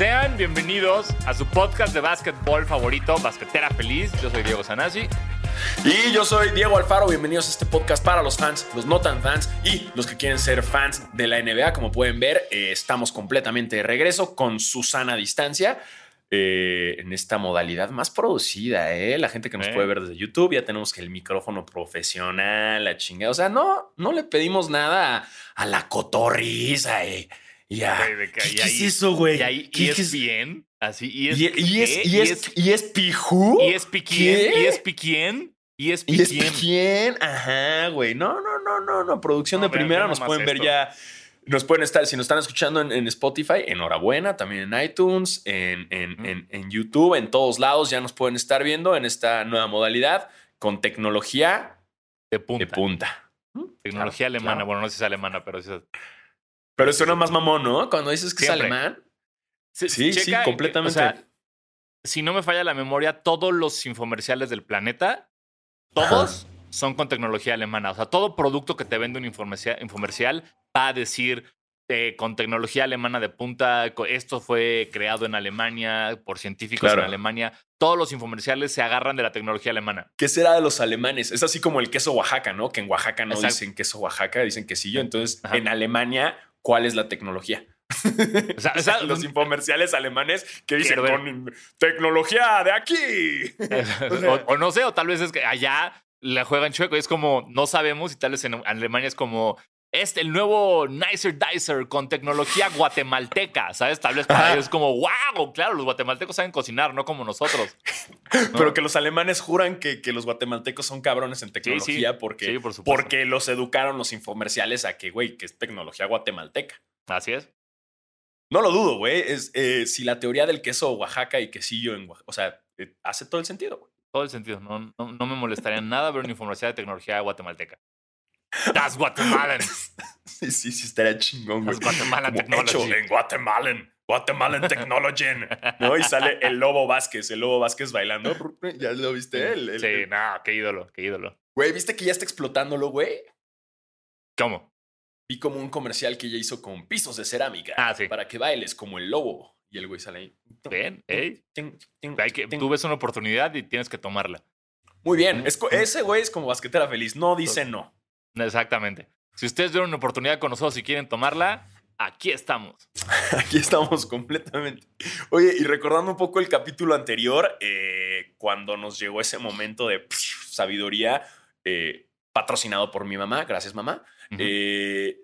Sean bienvenidos a su podcast de básquetbol favorito, Basquetera Feliz. Yo soy Diego Sanasi. Y yo soy Diego Alfaro. Bienvenidos a este podcast para los fans, los no tan fans y los que quieren ser fans de la NBA. Como pueden ver, eh, estamos completamente de regreso con Susana distancia. Eh, en esta modalidad más producida, ¿eh? La gente que nos Eh. puede ver desde YouTube, ya tenemos que el micrófono profesional, la chingada. O sea, no, no le pedimos nada a, a la cotorriza, eh. Y a- Güey, de que- ¿Qué, es eso, güey? Y ahí ¿Qué- y qué es bien. Así, y es, y, y es, y es, y es pijú. y es piquien, y es piquien, y es Y es piquien. ajá, güey. No, no, no, no, no. Producción de primera, nos pueden ver ya. Nos pueden estar, si nos están escuchando en, en Spotify, enhorabuena, también en iTunes, en, en- en- en YouTube, en todos lados ya nos pueden estar viendo en esta nueva modalidad con tecnología De punta. de punta. Tecnología Claro, alemana. claro. Bueno, no sé si es alemana, pero sí es- Pero suena más mamón, ¿no? Cuando dices que Siempre. es alemán. Sí, Sí, completamente. o sea, si no me falla la memoria, todos los infomerciales del planeta, todos son con tecnología alemana. O sea, todo producto que te vende un infomercia- infomercial va a decir eh, con tecnología alemana de punta, esto fue creado en Alemania por científicos Claro. en Alemania. Todos los infomerciales se agarran de la tecnología alemana. ¿Qué será de los alemanes? Es así como el queso Oaxaca, ¿no? Que en Oaxaca no Exacto. dicen queso Oaxaca, dicen quesillo. Entonces, Ajá. en Alemania, ¿cuál es la tecnología? O sea, o sea, los infomerciales alemanes que dicen con tecnología de aquí. o, o no sé, o tal vez es que allá la juegan chueco. Es como, no sabemos, y tal vez en Alemania es como, este, el nuevo Nicer Dicer con tecnología guatemalteca, ¿sabes? Tal vez para Ajá. ellos es como, wow, claro, los guatemaltecos saben cocinar, no como nosotros. ¿no? Pero que los alemanes juran que, que los guatemaltecos son cabrones en tecnología porque, sí, por supuesto. porque los educaron los infomerciales a que, güey, que es tecnología guatemalteca. Así es. No lo dudo, güey. Es, eh, si la teoría del queso Oaxaca y quesillo en Oaxaca, o sea, eh, hace todo el sentido, güey. Todo el sentido. No, no, no me molestaría nada ver una información de tecnología guatemalteca. Das Guatemalan. Sí, sí, sí, estaría chingón, güey. Das Guatemalan Como hecho Technology. en Guatemalan. Guatemalan Technology. ¿No? Y sale el Lobo Vázquez, el Lobo Vázquez bailando. ¿Ya lo viste? El- Sí, el- no, qué ídolo, qué ídolo. Güey, ¿viste que ya está explotándolo, güey? ¿Cómo? Vi como un comercial que ella hizo con pisos de cerámica. Ah, sí. Para que bailes como el lobo. Y el güey sale ahí. Bien, ting. tú ves una oportunidad y tienes que tomarla. Muy bien. Es ese güey es como basquetera feliz. No dice no. Exactamente. Si ustedes vieron una oportunidad con nosotros y quieren tomarla, aquí estamos. Aquí estamos completamente. Oye, y recordando un poco el capítulo anterior, eh, cuando nos llegó ese momento de sabiduría, eh, patrocinado por mi mamá, gracias mamá, eh,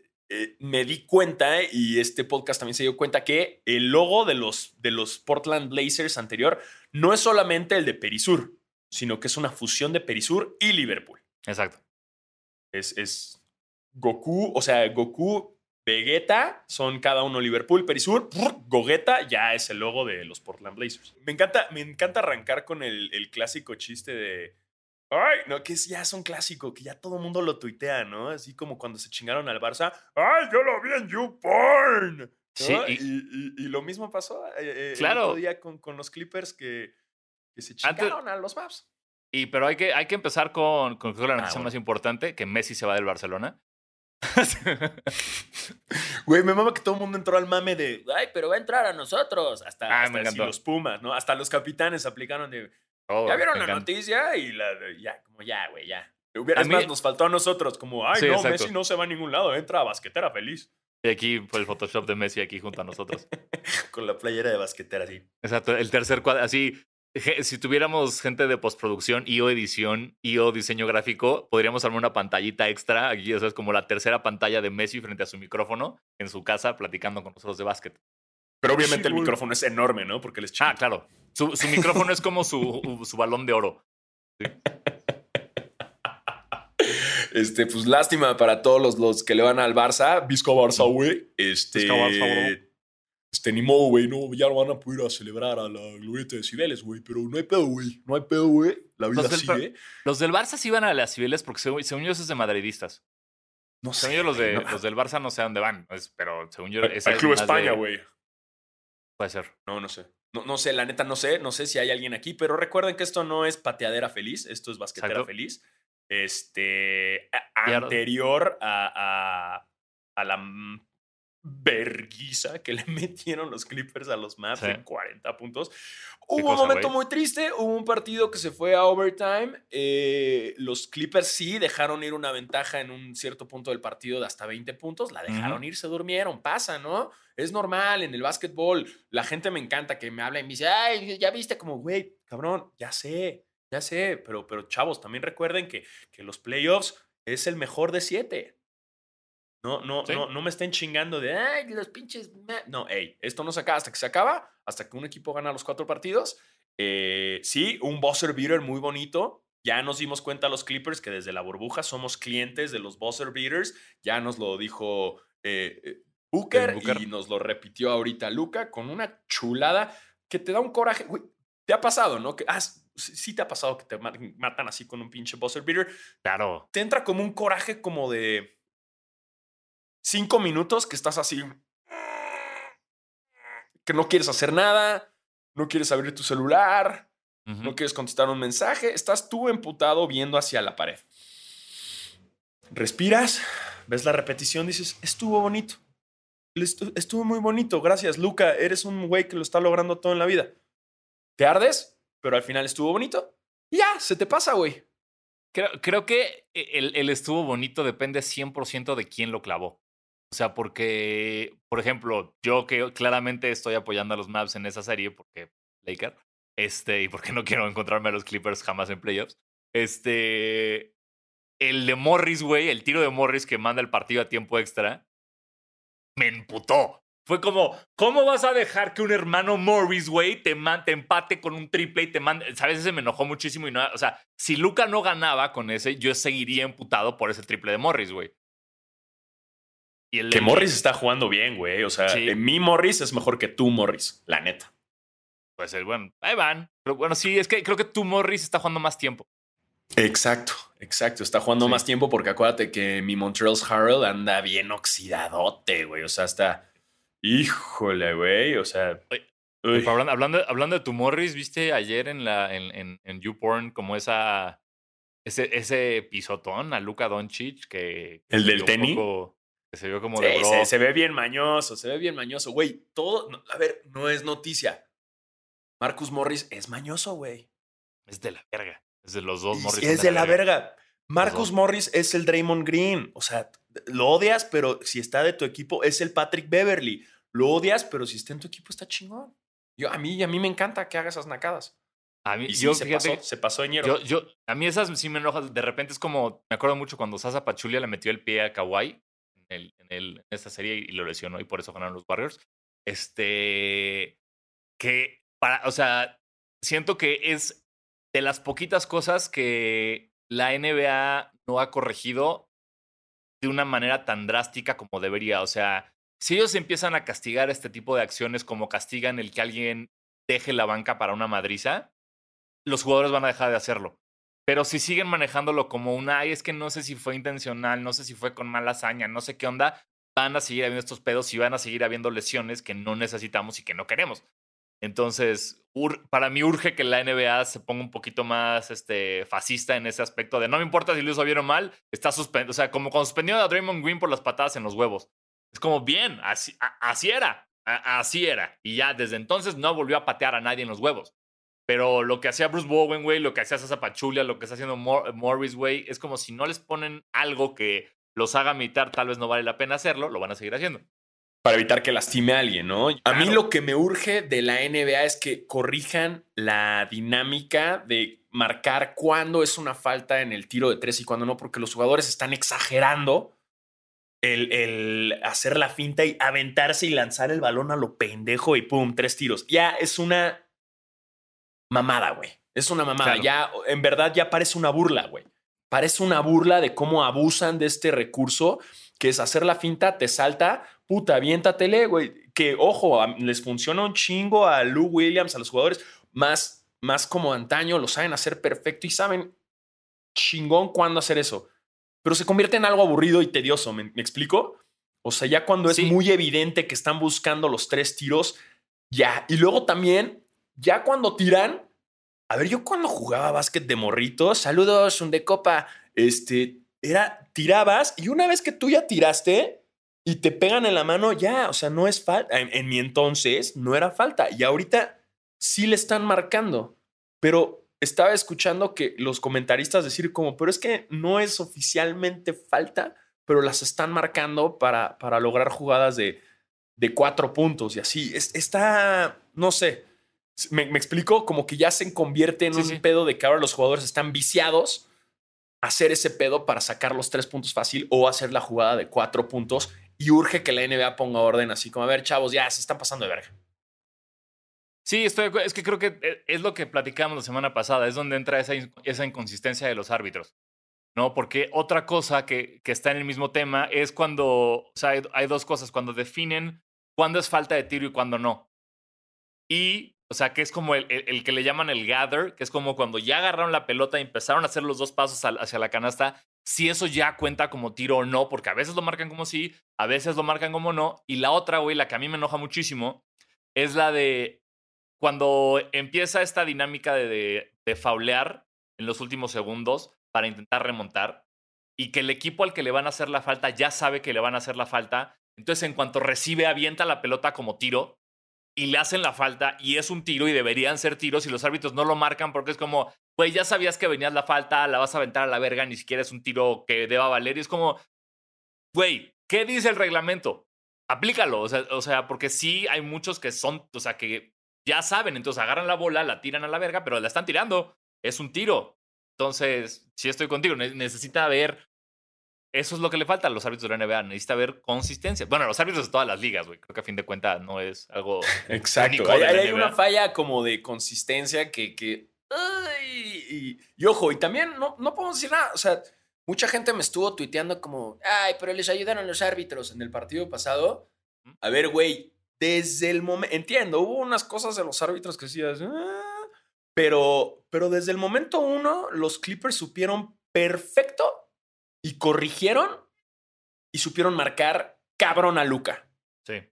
me di cuenta, y este podcast también se dio cuenta, que el logo de los, de los Portland Blazers anterior no es solamente el de Perisur, sino que es una fusión de Perisur y Liverpool. Exacto. Es, es Goku, o sea, Goku, Vegeta son cada uno Liverpool, Perisur, Gogeta ya es el logo de los Portland Blazers. Me encanta, me encanta arrancar con el, el clásico chiste de. Ay, no, que es, ya es un clásico, que ya todo el mundo lo tuitea, ¿no? Así como cuando se chingaron al Barça. ¡Ay, yo lo vi en YouPorn! ¿no? Sí, y, y- y- y lo mismo pasó eh, eh, el Claro. otro día con, con los Clippers que, que se Antes- chingaron a los Maps. Y, pero hay que, hay que empezar con, con la noticia Ah, bueno. más importante, que Messi se va del Barcelona. Güey, me mama que todo el mundo entró al mame de, ay, pero va a entrar a nosotros. Hasta, Ah, hasta así los Pumas, ¿no? Hasta los capitanes aplicaron de, Oh, ¿ya vieron la encanta. noticia? Y la, ya, como ya, güey, ya. Es mí- más, nos faltó a nosotros, como, ay, Sí, no, exacto. Messi no se va a ningún lado, entra a basquetera feliz. Y aquí fue el Photoshop de Messi aquí junto a nosotros. Con la playera de basquetera, así. Exacto. El tercer cuadro, así, si tuviéramos gente de postproducción y o edición y o diseño gráfico, podríamos armar una pantallita extra aquí, o sea, es como la tercera pantalla de Messi frente a su micrófono en su casa platicando con nosotros de básquet. Pero obviamente Sí, el micrófono es enorme, ¿no? Porque él es chiquito. Ah, claro. Su, su micrófono es como su, su balón de oro. Este, pues lástima para todos los, los que le van al Barça. Visca Barça, güey. Este. Barça, bro. Este, ni modo, güey. No, ya no van a poder ir a celebrar a la glorieta de Cibeles, güey. Pero no hay pedo, güey. No hay pedo, güey. La vida Los del, sigue. los del Barça sí van a las Cibeles porque según, según yo eso es de madridistas. No sé. Según yo los, de, no. los del Barça no sé a dónde van, es- pero según yo... Al- al Club España, güey. Puede ser. No, no sé. No, no sé, la neta no sé. No sé si hay alguien aquí, pero recuerden que esto no es pateadera feliz, esto es basquetera Exacto. feliz. Este. a- anterior a, a, a la verguiza que le metieron los Clippers a los Mavs Sí. de 40 puntos. Hubo un momento muy triste, hubo un partido que se fue a overtime. eh, los Clippers sí dejaron ir una ventaja en un cierto punto del partido de hasta 20 puntos, la dejaron ir, se durmieron, pasa, ¿no? Es normal en el básquetbol. La gente me encanta que me habla y me dice, ay, ya viste como, güey, cabrón, ya sé, ya sé, pero, pero chavos, también recuerden que, que los playoffs es el mejor de siete. No, no, Sí. no, no me estén chingando de, ay, los pinches. ma-". No, hey, esto no se acaba hasta que se acaba, hasta que un equipo gana los cuatro partidos. Eh, sí, un buzzer beater muy bonito. Ya nos dimos cuenta los Clippers que desde la burbuja somos clientes de los buzzer beaters. Ya nos lo dijo eh, eh, Booker, Booker. y nos lo repitió ahorita Luca con una chulada que te da un coraje. Güey, te ha pasado, ¿no? Que, ah, sí te ha pasado que te ma- matan así con un pinche buzzer beater Claro. te entra como un coraje como de cinco minutos que estás así, que no quieres hacer nada, no quieres abrir tu celular, no quieres contestar un mensaje, estás tú emputado viendo hacia la pared. Respiras, ves la repetición, dices, estuvo bonito. Estu- Estuvo muy bonito, gracias, Luca. Eres un güey que lo está logrando todo en la vida. Te ardes, pero al final estuvo bonito. Y ya, se te pasa, güey. Creo, creo que el, el estuvo bonito depende 100% de quién lo clavó. O sea, porque, por ejemplo, yo que claramente estoy apoyando a los Mavs en esa serie, porque Laker, este, y porque no quiero encontrarme a los Clippers jamás en playoffs. Este, el de Morris, güey, el tiro de Morris que manda el partido a tiempo extra, me emputó. Fue como, ¿cómo vas a dejar que un hermano Morris, güey, te, te empate con un triple y te mande? ¿Sabes? Ese me enojó muchísimo y no, o sea, si Luca no ganaba con ese, yo seguiría emputado por ese triple de Morris, güey. Y el Que Morris está jugando bien, güey. O sea, Sí. mi Morris es mejor que tú, Morris, la neta. Pues el bueno, ahí van. Pero bueno, sí, es que creo que tú Morris está jugando más tiempo. Exacto, exacto. Está jugando Sí. más tiempo porque acuérdate que mi Montreal's Harrell anda bien oxidadote, güey. O sea, está. Híjole, güey. O sea. Uy. Hablando, hablando, hablando de tu Morris, ¿viste ayer en la en, en, en YouPorn como esa ese, ese pisotón a Luca Doncic que, ¿El del tenis? poco- que se vio como Sí, de bro. se, se ve bien mañoso, se ve bien mañoso, güey. Todo. no, a ver, no es noticia. Marcus Morris es mañoso, güey. Es de la verga. Es de los dos Morris. es de la verga. Marcus. Morris es el Draymond Green. O sea, lo odias, pero si está de tu equipo, es el Patrick Beverly. Lo odias, pero si está en tu equipo, está chingón. Yo, a, mí, a mí me encanta que haga esas nacadas. A mí, Y sí, yo, se, pasó, se pasó de ñero. yo, yo, a mí esas sí me enojan. De repente es como, me acuerdo mucho cuando Sasa Pachulia le metió el pie a Kawhi en, en, en esta serie y lo lesionó y por eso ganaron los Warriors. Este, que, para, o sea, siento que es de las poquitas cosas que la NBA no ha corregido de una manera tan drástica como debería. O sea, si ellos empiezan a castigar este tipo de acciones como castigan el que alguien deje la banca para una madriza, los jugadores van a dejar de hacerlo. Pero si siguen manejándolo como una, ay, es que no sé si fue intencional, no sé si fue con mala hazaña, no sé qué onda, van a seguir habiendo estos pedos y van a seguir habiendo lesiones que no necesitamos y que no queremos. Entonces, para mí urge que la NBA se ponga un poquito más este, fascista en ese aspecto de no me importa si lo o mal, está suspendido. O sea, como cuando suspendieron a Draymond Green por las patadas en los huevos. Es como, bien, así, era, así era. Y ya desde entonces no volvió a patear a nadie en los huevos. Pero lo que hacía Bruce Bowen, güey, lo que hacía Sasa Pachulia, lo que está haciendo Mor- Morris, güey, es como si no les ponen algo que los haga militar, tal vez no vale la pena hacerlo, lo van a seguir haciendo. Para evitar que lastime a alguien, ¿no? A mí lo que me urge de la NBA es que corrijan la dinámica de marcar cuándo es una falta en el tiro de tres y cuándo no, porque los jugadores están exagerando el, el hacer la finta y aventarse y lanzar el balón a lo pendejo y pum, tres tiros. Ya es una mamada, güey. Es una mamada. Claro. Ya, en verdad, ya parece una burla, güey. Parece una burla de cómo abusan de este recurso, que es hacer la finta, te salta, puta, aviéntatele, güey. Que, ojo, les funciona un chingo a Lou Williams, a los jugadores más, más como antaño, lo saben hacer perfecto y saben chingón cuándo hacer eso. Pero se convierte en algo aburrido y tedioso, ¿me, me explico? O sea, ya cuando es muy evidente que están buscando los tres tiros, ya. Y luego también, ya cuando tiran, a ver, yo cuando jugaba básquet de morritos, saludos, un de copa, este, era, tirabas y una vez que tú ya tiraste, y te pegan en la mano, ya, o sea, no es falta. En, en mi entonces no era falta. Y ahorita sí le están marcando. Pero estaba escuchando que los comentaristas decir como, pero es que no es oficialmente falta, pero las están marcando para, para lograr jugadas de, de cuatro puntos y así. está, no sé, me, explico, como que ya se convierte en un pedo de que ahora los jugadores están viciados a hacer ese pedo para sacar los tres puntos fácil o hacer la jugada de cuatro puntos y urge que la NBA ponga orden así como, a ver, chavos, ya se están pasando de verga. Sí, estoy es que creo que eh, es lo que platicamos la semana pasada, es donde entra esa, esa inconsistencia de los árbitros. ¿no? Porque otra cosa que, que, está en el mismo tema es cuando, o sea, hay, dos cosas, cuando definen cuándo es falta de tiro y cuándo no. Y, o sea, que es como el, que le llaman el gather, que es como cuando ya agarraron la pelota y empezaron a hacer los dos pasos hacia la canasta, si eso ya cuenta como tiro o no, porque a veces lo marcan como sí, a veces lo marcan como no. Y la otra, güey, la que a mí me enoja muchísimo, es la de cuando empieza esta dinámica de, de, faulear en los últimos segundos para intentar remontar y que el equipo al que le van a hacer la falta ya sabe que le van a hacer la falta, entonces en cuanto recibe avienta la pelota como tiro y le hacen la falta y es un tiro y deberían ser tiros y los árbitros no lo marcan porque es como, güey, ya sabías que venías la falta, la vas a aventar a la verga, ni siquiera es un tiro que deba valer y es como, güey, ¿qué dice el reglamento? Aplícalo, o sea, porque sí hay muchos que son, o sea, que ya saben, entonces agarran la bola, la tiran a la verga, pero la están tirando. Es un tiro. Entonces, si estoy contigo, necesita ver. Eso es lo que le falta a los árbitros de la NBA. Necesita ver consistencia. Bueno, los árbitros de todas las ligas, güey. Creo que a fin de cuentas no es algo. Exacto. Hay, una falla como de consistencia que. que y, ojo, y también no, no podemos decir nada. O sea, mucha gente me estuvo tuiteando como, ay, pero les ayudaron los árbitros en el partido pasado. A ver, güey, desde el momento, entiendo, hubo unas cosas de los árbitros que decías, ah", pero, pero desde el momento uno, los Clippers supieron perfecto y corrigieron y supieron marcar cabrón a Luca. Sí.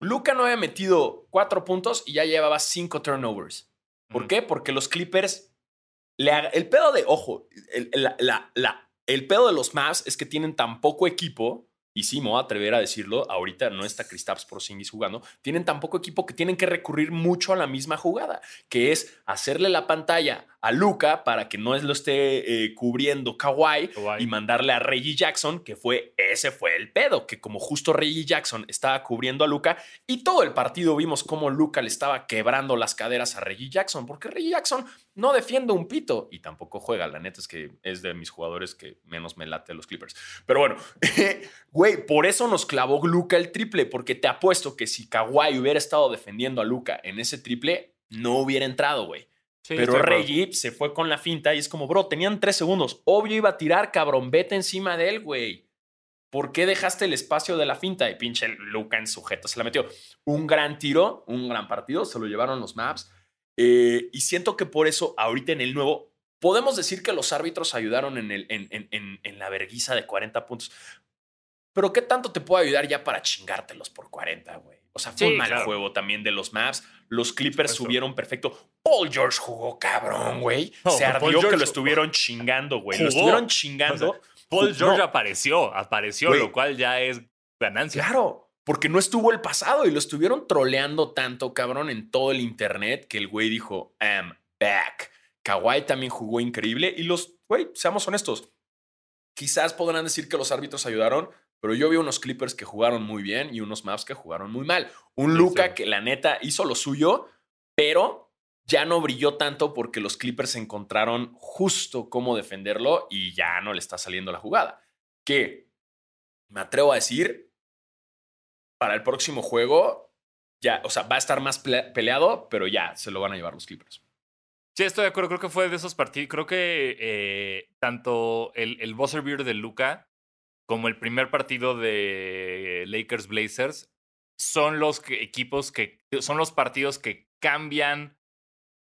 Luca no había metido cuatro puntos y ya llevaba cinco turnovers. ¿Por qué? Porque los Clippers, le el pedo de, ojo, el, la, la, el pedo de los Mavs es que tienen tan poco equipo y sí, me voy a atrever a decirlo, ahorita no está Kristaps Porzingis jugando, tienen tan poco equipo que tienen que recurrir mucho a la misma jugada, que es hacerle la pantalla a Luca para que no lo esté eh, cubriendo Kawhi, y mandarle a Reggie Jackson, que fue ese fue el pedo, que como justo Reggie Jackson estaba cubriendo a Luca y todo el partido vimos cómo Luca le estaba quebrando las caderas a Reggie Jackson, porque Reggie Jackson no defiende un pito y tampoco juega, la neta es que es de mis jugadores que menos me late los Clippers. Pero bueno, güey, por eso nos clavó Luca el triple, porque te apuesto que si Kawhi hubiera estado defendiendo a Luca en ese triple, no hubiera entrado, güey. Pero Reggie se fue con la finta y es como, bro, tenían tres segundos. Obvio iba a tirar, cabrón, vete encima de él, güey. ¿Por qué dejaste el espacio de la finta? Y pinche Luca en sujeto se la metió. Un gran tiro, un gran partido, se lo llevaron los maps. Eh, y siento que por eso, ahorita en el nuevo, podemos decir que los árbitros ayudaron en, el, en, en, en la verguiza de 40 puntos. Pero ¿qué tanto te puede ayudar ya para chingártelos por 40, güey? O sea, fue un mal juego también de los maps. Los Clippers subieron perfecto. Paul George jugó cabrón, güey. Se ardió que lo estuvieron chingando, güey. Lo estuvieron chingando. Paul George apareció, apareció, lo cual ya es ganancia. Claro, porque no estuvo el pasado y lo estuvieron troleando tanto, cabrón, en todo el internet que el güey dijo, I'm back. Kawhi también jugó increíble y los, güey, seamos honestos. Quizás podrán decir que los árbitros ayudaron, pero yo vi unos Clippers que jugaron muy bien y unos Maps que jugaron muy mal. Un Luca que la neta hizo lo suyo, pero ya no brilló tanto porque los Clippers encontraron justo cómo defenderlo y ya no le está saliendo la jugada. Que me atrevo a decir, para el próximo juego, ya, o sea, va a estar más peleado, pero ya se lo van a llevar los Clippers. Sí, estoy de acuerdo. Creo que fue de esos partidos. Creo que eh, tanto el, el buzzer beer de Luca como el primer partido de Lakers Blazers, son los equipos que son los partidos que cambian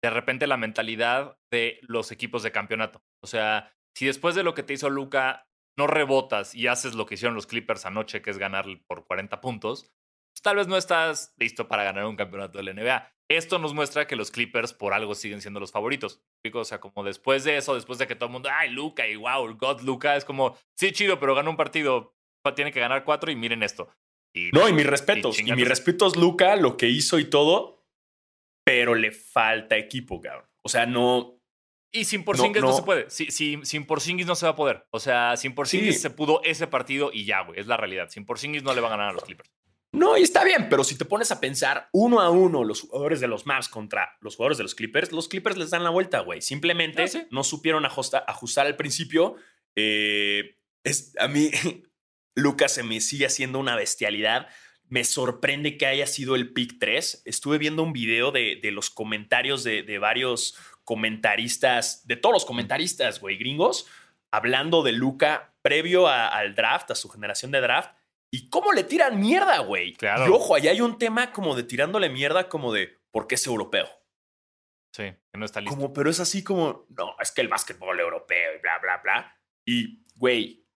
de repente la mentalidad de los equipos de campeonato. O sea, si después de lo que te hizo Luca no rebotas y haces lo que hicieron los Clippers anoche, que es ganar por 40 puntos, pues tal vez no estás listo para ganar un campeonato de la NBA. Esto nos muestra que los Clippers por algo siguen siendo los favoritos. O sea, como después de eso, después de que todo el mundo, ay, Luca y wow, God Luca, es como, sí, chido, pero gana un partido, tiene que ganar cuatro y miren esto. Y, No, y mis respetos. Y, chingate mis respetos, Luca, lo que hizo y todo, pero le falta equipo, cabrón. O sea, no. Y sin Porzingis no, no. se puede. Si- si- sin Porzingis no se va a poder. O sea, sin Porzingis Sí. se pudo ese partido y ya, güey. Es la realidad. Sin Porzingis no le van a ganar a los Clippers. No, y está bien, pero si te pones a pensar uno a uno los jugadores de los Mavs contra los jugadores de los Clippers, los Clippers les dan la vuelta, güey. Simplemente Ah, sí. no supieron ajusta- ajustar al principio. Eh, es, a mí, Lucas se me sigue haciendo una bestialidad. Me sorprende que haya sido el pick 3. Estuve viendo un video de, de los comentarios de, de varios comentaristas, de todos los comentaristas, güey, gringos, hablando de Luca previo a- al draft, a su generación de draft. ¿Y cómo le tiran mierda, güey? Claro. Y ojo, ahí hay un tema como de tirándole mierda, como de ¿por qué es europeo? Sí, que no está listo. Como, pero es así como, no, es que el básquetbol europeo y bla, bla, bla. Y, güey,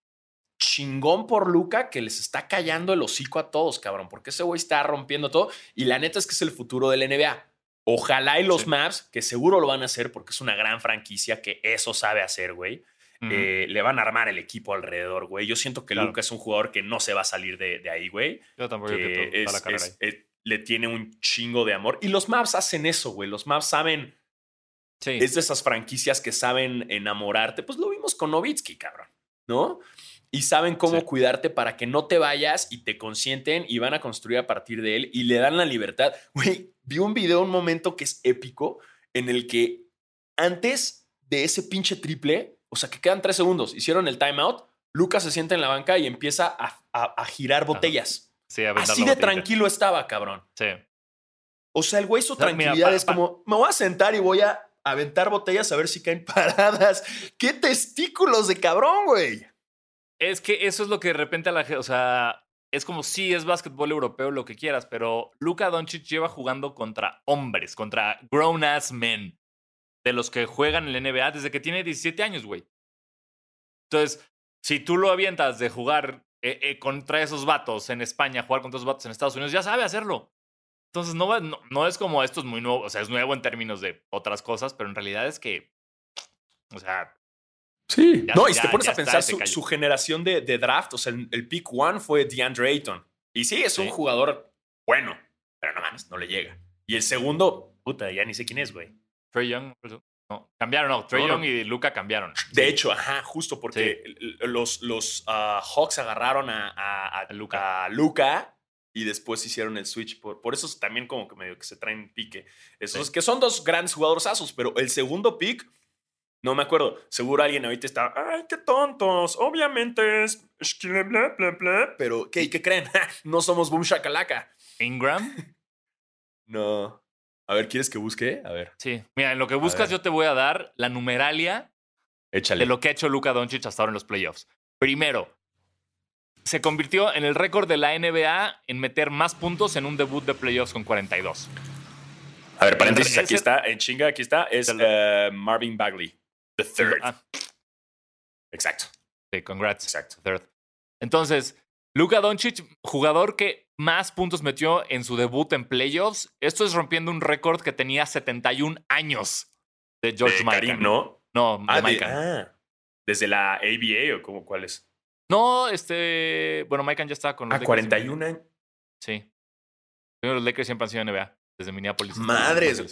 chingón por Luca que les está callando el hocico a todos, cabrón, porque ese güey está rompiendo todo. Y la neta es que es el futuro del NBA. Ojalá y los Sí. Maps, que seguro lo van a hacer porque es una gran franquicia que eso sabe hacer, güey. Eh, le van a armar el equipo alrededor, güey. Yo siento que Claro. Luca es un jugador que no se va a salir de, de ahí, güey. Yo tampoco creo que Que toda es- la carrera es- ahí. es- le tiene un chingo de amor. Y los Maps hacen eso, güey. Los Maps saben Sí. es de esas franquicias que saben enamorarte. Pues lo vimos con Novitsky, cabrón, ¿no? Y saben cómo Sí. cuidarte para que no te vayas y te consienten y van a construir a partir de él y le dan la libertad. Güey, vi un video, un momento que es épico en el que antes de ese pinche triple, o sea, que quedan tres segundos, hicieron el timeout, Lucas se sienta en la banca y empieza a, a- a girar botellas. Sí, a Así de tranquilo estaba, cabrón. Sí. O sea, el güey su O sea, mira, tranquilidad pa- es como, me voy a sentar y voy a aventar botellas a ver si caen paradas. ¡Qué testículos de cabrón, güey! Es que eso es lo que de repente a la gente, o sea, es como si es básquetbol europeo, lo que quieras, pero Luka Doncic lleva jugando contra hombres, contra grown ass men, de los que juegan en la NBA desde que tiene 17 años, güey. Entonces, si tú lo avientas de jugar eh, eh, contra esos vatos en España, jugar contra esos vatos en Estados Unidos, ya sabe hacerlo. Entonces, no, va- no, no es como esto es muy nuevo, o sea, es nuevo en términos de otras cosas, pero en realidad es que, o sea, Sí. Ya- no, y si te pones a pensar, su, generación de, de draft, o sea, el, el pick one fue DeAndre Ayton. Y sí, es un jugador bueno, pero no mames, no le llega. Y el segundo, puta, ya ni sé quién es, güey. Trey Young, no, cambiaron, no, Trey No, no. Young y Luca cambiaron. De hecho, ajá, justo porque los, los ah, Hawks agarraron a, a, a- A Luka. a Luka y después hicieron el switch. Por, por eso es también como que medio que se traen pique. Esos Sí. que son dos grandes jugadores asos, pero el segundo pick, no me acuerdo. Seguro alguien ahorita está, ay, qué tontos. Obviamente es. es que bla, bla, bla". Pero, ¿qué, ¿qué creen? no somos Boom Shakalaka. Ingram, No. A ver, ¿quieres que busque? A ver, sí. Mira, en lo que buscas yo te voy a dar la numeralia échale. de lo que ha hecho Luka Doncic hasta ahora en los playoffs. Primero, se convirtió en el récord de la NBA en meter más puntos en un debut de playoffs con 42. A ver, paréntesis, Ese- aquí está, en chinga, aquí está, es eh, Marvin Bagley, the third. Ah, Exacto, sí, congrats. exacto. Third. Entonces, Luka Doncic, jugador que más puntos metió en su debut en playoffs. Esto es rompiendo un récord que tenía 71 años de George de. Karim, ¿no? No, de Ah, de- Mikan. ah, desde la ABA o como cuál es. No, este. Bueno, Mikan ya estaba con los Ah, Lakers 41 años. Sí. Primero, Los Lakers siempre han sido NBA, desde Minneapolis. Madres, güey.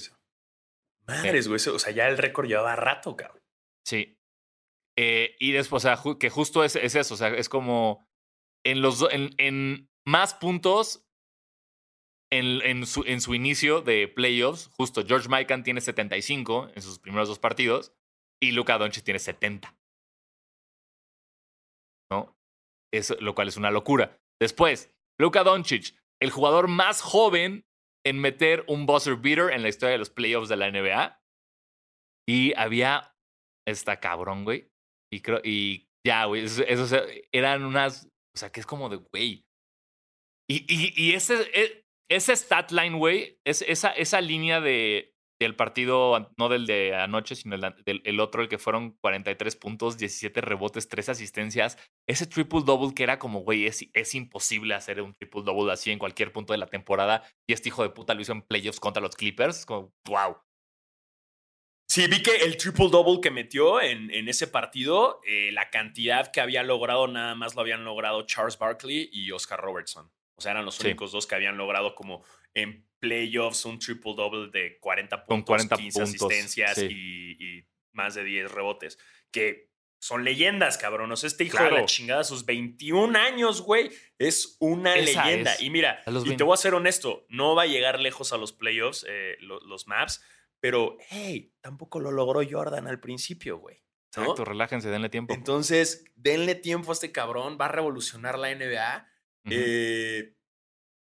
Madres, güey. O sea, ya el récord llevaba rato, cabrón. Sí. Eh, y después, o sea, que justo es, es eso, o sea, es como en los en, en más puntos en, su, inicio de playoffs, justo George Mikan tiene 75 en sus primeros dos partidos y Luka Doncic tiene 70. ¿No? Eso, lo cual es una locura. Después, Luka Doncic, el jugador más joven en meter un buzzer beater en la historia de los playoffs de la NBA. Y había esta cabrón, güey. Y creo, y ya, güey. Eso, eso, eran unas. O sea, que es como de, güey. Y, ese, e- ese stat line, güey, es esa, esa línea de, del partido, no del de anoche, sino el, del el otro, el que fueron 43 puntos, 17 rebotes, 3 asistencias. Ese triple double que era como, güey, es, es imposible hacer un triple double así en cualquier punto de la temporada. Y este hijo de puta lo hizo en playoffs contra los Clippers. Como, wow. Sí, vi que el triple double que metió en, en ese partido, eh, la cantidad que había logrado, nada más lo habían logrado Charles Barkley y Oscar Robertson. O sea, eran los Sí. únicos dos que habían logrado como en playoffs un triple double de 40 Con puntos, 40 15 puntos, asistencias sí. y, y más de 10 rebotes. Que son leyendas, cabrón. O sea, este hijo de Claro. la chingada, sus 21 años, güey, es una Esa leyenda. es. Y mira, y te 20. voy a ser honesto, no va a llegar lejos a los playoffs, eh, lo- los maps, pero, hey, tampoco lo logró Jordan al principio, güey. ¿no? Exacto, relájense, denle tiempo. Entonces, denle tiempo a este cabrón, va a revolucionar la NBA. Eh,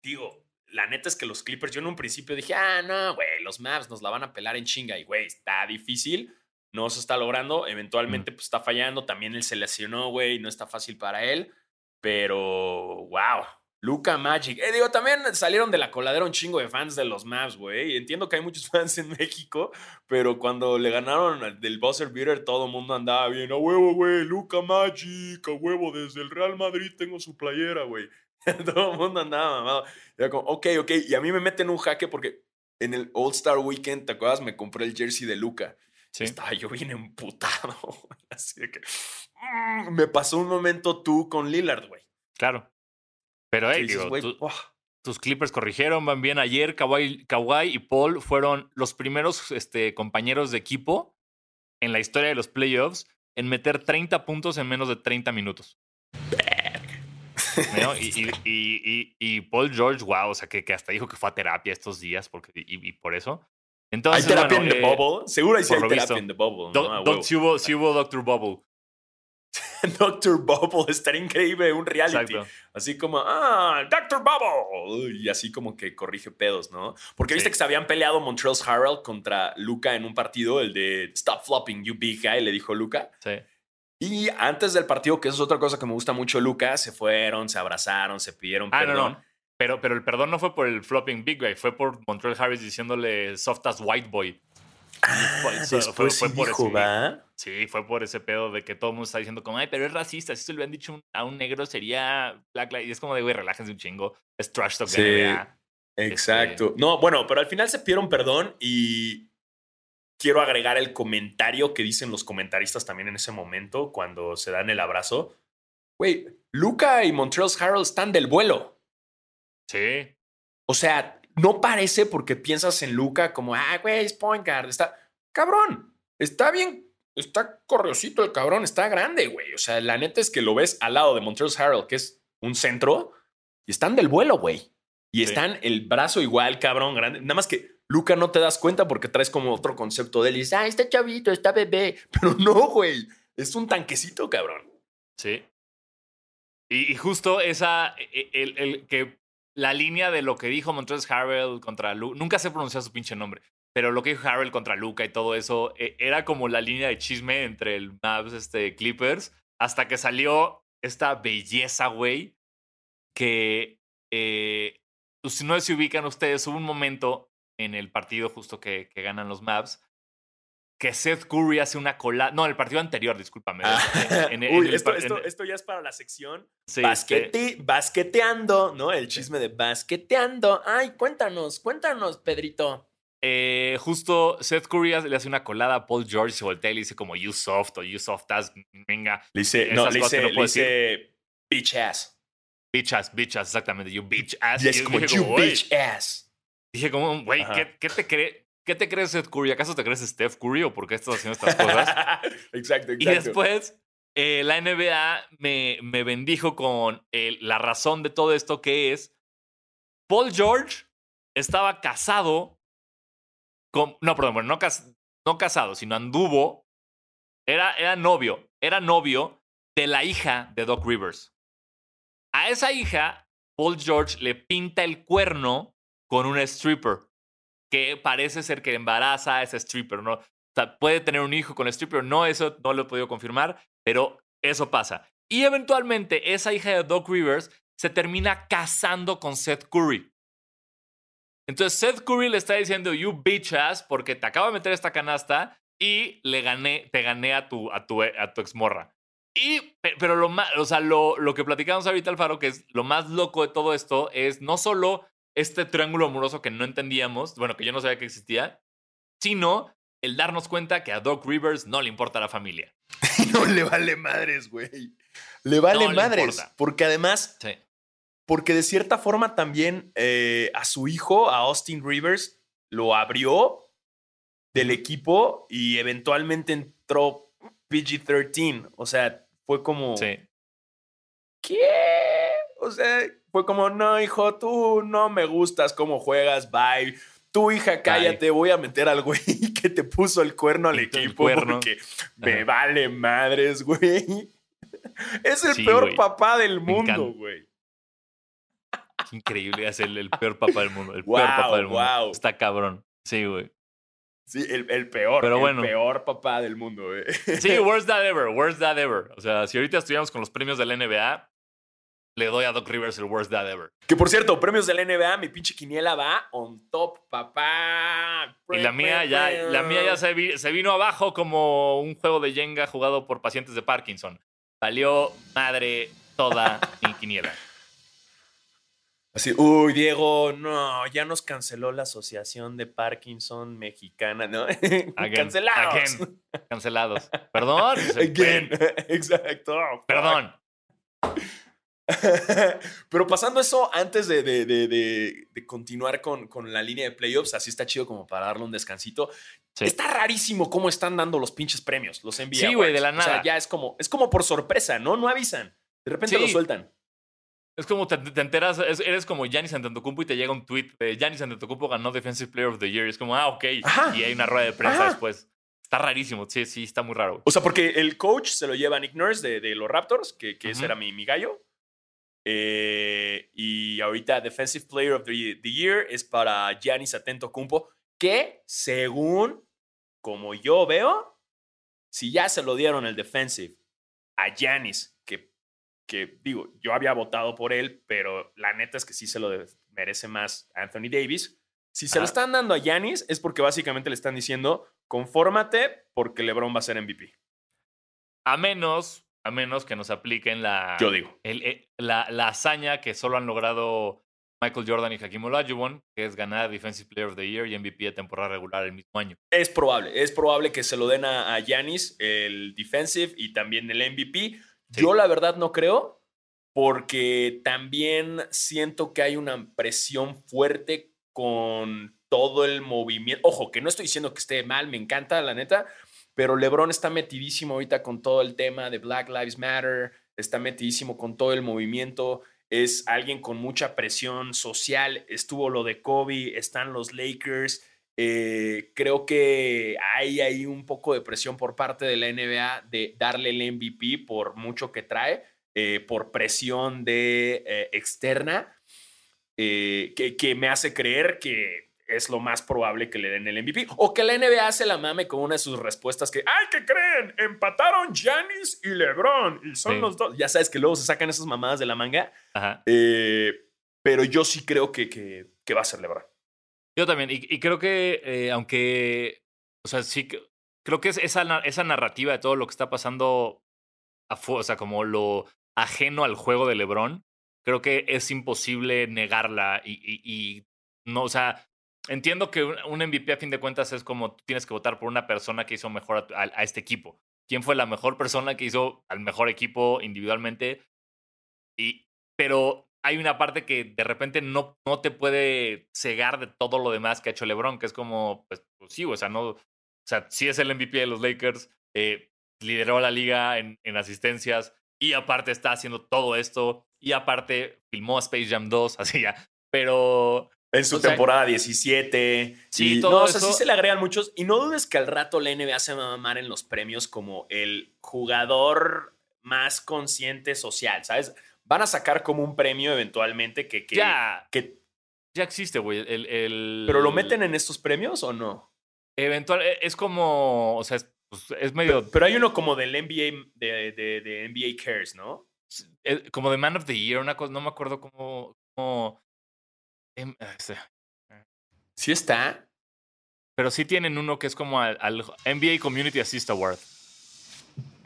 digo, la neta es que los Clippers, yo en un principio dije, ah, no, güey, los Mavs nos la van a pelar en chinga. Y, güey, está difícil, no se está logrando. Eventualmente, pues está fallando. También él se lesionó, güey, no está fácil para él. Pero, wow. Luca Magic. Eh, digo, también salieron de la coladera un chingo de fans de los Mavs, güey. Entiendo que hay muchos fans en México, pero cuando le ganaron del buzzer beater, todo el mundo andaba bien. A huevo, güey. Luca Magic, a huevo. Desde el Real Madrid tengo su playera, güey. todo el mundo andaba mamado. Era como, ok, ok. Y a mí me meten un jaque porque en el All Star Weekend, ¿te acuerdas? Me compré el jersey de Luca. Sí. Estaba yo bien emputado. Así de que. mm, me pasó un momento tú con Lillard, güey. Claro. Pero, hey, dices, tus Clippers corrigieron, van bien. Ayer Kawhi, Kawhi y Paul fueron los primeros este, compañeros de equipo en la historia de los playoffs en meter 30 puntos en menos de 30 minutos. ¿No? Y, y- y- y- y Paul George, wow, o sea, que, que hasta dijo que fue a terapia estos días porque, y, por eso. ¿Hay Entonces, terapia bueno, en The eh, Bubble? Seguro hay sí por hay terapia visto. en The Bubble. Do- ¿no? Do- sí hubo, sí hubo Dr. Bubble. Doctor Bubble, estaría increíble, un reality. Exacto. Así como, ah, Doctor Bubble. Y así como que corrige pedos, ¿no? Porque viste Sí. que se habían peleado Montreal's Harrell contra Luca en un partido, el de Stop flopping, you big guy, le dijo Luca. Sí. Y antes del partido, que eso es otra cosa que me gusta mucho, Luca, se fueron, se abrazaron, se pidieron Ah, no, perdón. no. Pero, pero el perdón no fue por el flopping big guy, fue por Montreal Harris diciéndole soft as white boy. Fue- fue- fue sí por dijo, ese-. Sí, fue por ese pedo de que todo el mundo está diciendo como, ay, pero es racista. Si se lo hubieran dicho un- a un negro sería black lives. Y es como de, güey, relájense un chingo. Es trash talk Sí. NBA. Exacto. No, bueno, pero al final se pidieron perdón y quiero agregar el comentario que dicen los comentaristas también en ese momento cuando se dan el abrazo. Güey, Luca y Montreal's Harrell están del vuelo. Sí. O sea, no parece porque piensas en Luca como, ah, güey, es point guard. Está, cabrón, está bien, está correosito el cabrón, está grande, güey. O sea, la neta es que lo ves al lado de Montreal's Harrell, que es un centro, y están del vuelo, güey. Y Sí. están el brazo igual, cabrón, grande. Nada más que Luca no te das cuenta porque traes como otro concepto de él y dices, ah, está chavito, está bebé. Pero no, güey. Es un tanquecito, cabrón. Sí. Y, justo esa, e- el, el que la línea de lo que dijo Montrezl Harrell contra Luca, nunca sé pronunciar su pinche nombre, pero lo que dijo Harrell contra Luca y todo eso, e- era como la línea de chisme entre el Mavs este, Clippers, hasta que salió esta belleza, güey, que eh, pues, no sé si ubican ustedes, hubo un momento en el partido justo que, que ganan los Mavs, que Seth Curry hace una cola, no, el partido anterior, discúlpame. en- en- Uy, en el esto, ya es para la sección Sí, este, Basquete, basqueteando, ¿no? El chisme de basqueteando. Ay, cuéntanos, cuéntanos, Pedrito. eh, justo Seth Curry le hace una colada a Paul George, se voltea y le dice como you soft o you soft ass, venga, Le dice, no, le dice, no le dice bitch ass. bitch ass, bitch ass, exactamente, you bitch ass. Y es como, you como, bitch ass. Dije como, güey. ¿qué, qué te cree? ¿Qué te crees Seth Curry? ¿Acaso te crees Steph Curry o por qué estás haciendo estas cosas? exacto, exacto. Y después, eh, la NBA me, me bendijo con eh, la razón de todo esto, que es Paul George estaba casado con. No, perdón, bueno, no, cas- no casado, sino anduvo. Era, era novio. Era novio de la hija de Doc Rivers. A esa hija, Paul George le pinta el cuerno con un stripper. Que parece ser que embaraza a ese stripper, ¿no? O sea, puede tener un hijo con el stripper, no, eso no lo he podido confirmar, pero eso pasa. Y eventualmente esa hija de Doc Rivers se termina casando con Seth Curry. Entonces Seth Curry le está diciendo, you bitch ass, porque te acabo de meter esta canasta y le gané, te gané a tu, a tu, a tu exmorra. Y, pe- pero lo más, o sea, lo, lo que platicamos ahorita, Alfaro, que es lo más loco de todo esto, es no solo este triángulo amoroso que no entendíamos, bueno, que yo no sabía que existía, sino el darnos cuenta que a Doc Rivers no le importa la familia. no le vale madres, güey. Le vale No madres. porque además, Sí. porque de cierta forma también eh, a su hijo, a Austin Rivers, lo abrió del equipo y eventualmente entró PG-13. O sea, fue como... Sí. ¿Qué? O sea, fue como, no, hijo, tú no me gustas cómo juegas, bye. Tu hija, cállate, voy a meter al güey que te puso el cuerno al equipo cuerno. porque me vale madres, güey. Es el Sí, peor güey. papá del mundo, güey. Qué increíble. Es el, el peor papá del mundo. El Wow, peor papá del mundo. wow. Está cabrón. Sí, güey. Sí, el, el peor, Pero el bueno. peor papá del mundo, güey. Sí, worst that ever. Worst that ever. O sea, si ahorita estuviéramos con los premios de la NBA, le doy a Doc Rivers el worst that ever. Que por cierto, premios de la NBA, mi pinche quiniela va on top, papá. Y la mía ya, la mía ya se, vi- se vino abajo como un juego de Jenga jugado por pacientes de Parkinson. Valió madre toda mi quiniela. Así, uy, Diego, no, ya nos canceló la Asociación de Parkinson Mexicana, ¿no? Again, Cancelados. again. Cancelados. Perdón. Again. Exacto. Perdón. Pero pasando eso, antes de, de- de- de- continuar con, con la línea de playoffs, así está chido como para darle un descansito. Sí. Está rarísimo cómo están dando los pinches premios, los NBA. Sí, güey, de la O sea, nada. ya es como, es como por sorpresa, ¿no? No avisan. De repente Sí. lo sueltan. Es como te, te enteras, es- eres como Giannis Antetokounmpo y te llega un tweet de Giannis Antetokounmpo ganó Defensive Player of the Year. Es como, ah, ok. Ajá. Y hay una rueda de prensa Ajá. después. Está rarísimo. Sí, sí, está muy raro. O sea, porque el coach se lo lleva a Nick Nurse de, de los Raptors, que, que ese era mi, mi gallo. Eh, y ahorita Defensive Player of the, the Year es para Giannis Antetokounmpo, que según como yo veo, si ya se lo dieron el Defensive a Giannis, que, que digo, yo había votado por él, pero la neta es que sí se lo merece más Anthony Davis. Si se lo están dando a Giannis es porque básicamente le están diciendo, confórmate porque LeBron va a ser MVP. A menos, a menos que nos apliquen la, Yo digo. el- eh, la, la hazaña que solo han logrado Michael Jordan y Hakim Olajuwon, que es ganar Defensive Player of the Year y MVP de temporada regular el mismo año. Es probable, es probable que se lo den a, Giannis, el defensive y también el MVP. Sí. Yo la verdad no creo, porque también siento que hay una presión fuerte con todo el movimiento. Ojo, que no estoy diciendo que esté mal, me encanta, la neta, pero LeBron está metidísimo ahorita con todo el tema de Black Lives Matter, está metidísimo con todo el movimiento. Es alguien con mucha presión social. Estuvo lo de Kobe, están los Lakers. Eh, creo que hay ahí un poco de presión por parte de la NBA de darle el MVP por mucho que trae, eh, por presión de eh, externa, que me hace creer que es lo más probable que le den el MVP. O que la NBA se la mame con una de sus respuestas que, ¡ay, qué creen! Empataron Giannis y LeBron y son Sí. los dos. Ya sabes que luego se sacan esas mamadas de la manga. Ajá. eh, pero yo sí creo que, que, que va a ser LeBron. Yo también. Y, y creo que, eh, aunque, o sea, sí, creo que es esa, esa narrativa de todo lo que está pasando, afu- o sea, como lo ajeno al juego de LeBron, creo que es imposible negarla y, y- y no, o sea, entiendo que un MVP a fin de cuentas es como tienes que votar por una persona que hizo mejor a, a- a este equipo. ¿Quién fue la mejor persona que hizo al mejor equipo individualmente? Y, pero hay una parte que de repente no, no te puede cegar de todo lo demás que ha hecho LeBron, que es como, pues, pues sí, o sea, no, o sea, sí es el MVP de los Lakers, eh, lideró la liga en, en asistencias y aparte está haciendo todo esto y aparte filmó Space Jam 2, así ya, pero En su O sea, temporada 17. sí, y- todo no, o sea, sí se le agregan muchos. Y no dudes que al rato la NBA se va a mamar en los premios como el jugador más consciente social, ¿sabes? Van a sacar como un premio eventualmente que. que, ya, que- ya existe, güey. El, el- ¿Pero lo meten en estos premios o no? Eventual, e- es como, o sea, es, pues, es medio Pero, pero hay uno como del NBA, de, de- de NBA Cares, ¿no? eh, como de Man of the Year, una cosa, no me acuerdo cómo, cómo Sí está. pero sí tienen uno que es como al, al NBA Community Assist Award.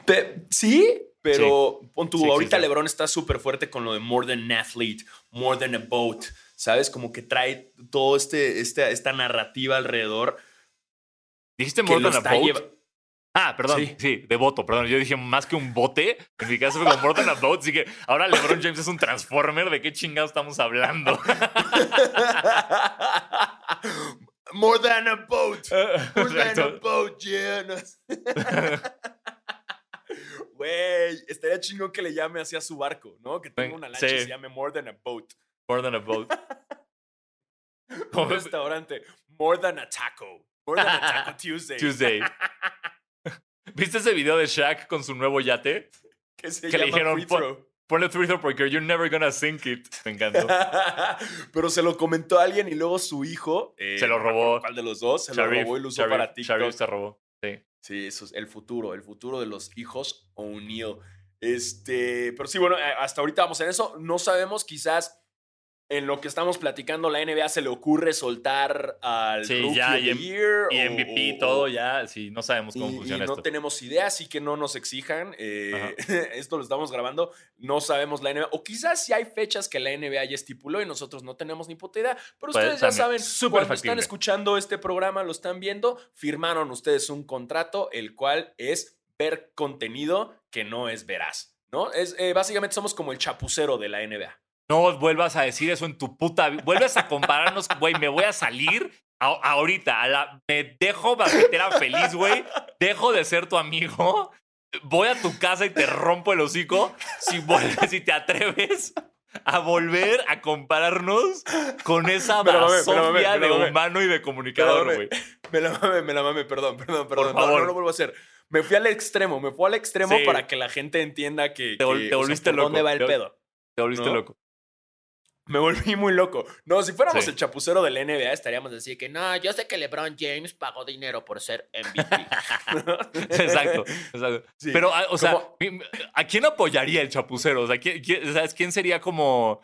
Pe- sí, pero pon Sí ahorita existe. LeBron está súper fuerte con lo de more than an athlete, more than a boat, ¿sabes? Como que trae todo este, este esta narrativa alrededor. ¿Dijiste More Than a Boat? Ah, perdón, Sí. sí. de voto, perdón. Yo dije más que un bote. En mi caso fue como more than a vote. Así que ahora LeBron James es un transformer. ¿De qué chingados estamos hablando? More than a boat. More than a boat, yeah. Güey, estaría chingón que le llame así a su barco, ¿no? Que tenga una lancha y Sí. se llame More than a boat. More than a vote. Un restaurante. More than a taco. More than a taco Tuesday. Tuesday. ¿Viste ese video de Shaq con su nuevo yate? Que se Que le llama dijeron, "Pon- throw. Ponle free throw porque you're never gonna sink it. Me encantó. Pero se lo comentó a alguien y luego su hijo. eh, Se lo robó. ¿Cuál de los dos? Se Sharif, lo robó y lo usó Sharif, para TikTok. Sharif se robó. Sí. Sí, eso es el futuro, el futuro de los hijos O'Neill. Este, pero sí, bueno, eh, hasta ahorita vamos en eso. No sabemos, quizás en lo que estamos platicando, la NBA se le ocurre soltar al Sí, Rookie ya, of y the Year. Y o- MVP, o- todo ya. Sí, no sabemos cómo y, y funciona no esto. tenemos idea, así que no nos exijan. eh, esto lo estamos grabando, no sabemos la NBA. O quizás si hay fechas que la NBA ya estipuló y nosotros no tenemos ni puta idea. Pero ustedes ya saben, Súper cuando están escuchando este programa, lo están viendo, firmaron ustedes un contrato, el cual es ver contenido que no es veraz. ¿No? Es, eh, básicamente somos como el chapucero de la NBA. No vuelvas a decir eso en tu puta vida. Vuelves a compararnos, güey. Me voy a salir a- ahorita. a la- me dejo basquetera feliz, güey. Dejo de ser tu amigo. Voy a tu casa y te rompo el hocico. Si vuelves, si te atreves a volver a compararnos con esa basofia de humano y de comunicador, güey. Me la mame, me la mame, perdón, perdón, perdón. No, favor. no lo vuelvo a hacer. Me fui al extremo, me fui al extremo Sí. para que la gente entienda que. Te vol- que, te o sea, volviste por loco. ¿Dónde va el Te- pedo? Te volviste ¿No? loco. Me volví muy loco. No, si fuéramos Sí. el chapucero del NBA, estaríamos así que No, yo sé que LeBron James pagó dinero por ser MVP. Exacto, exacto. Sí. Pero, ah, o sea, ¿a quién apoyaría el chapucero? O sea, ¿quién, quién- sabes, quién sería como.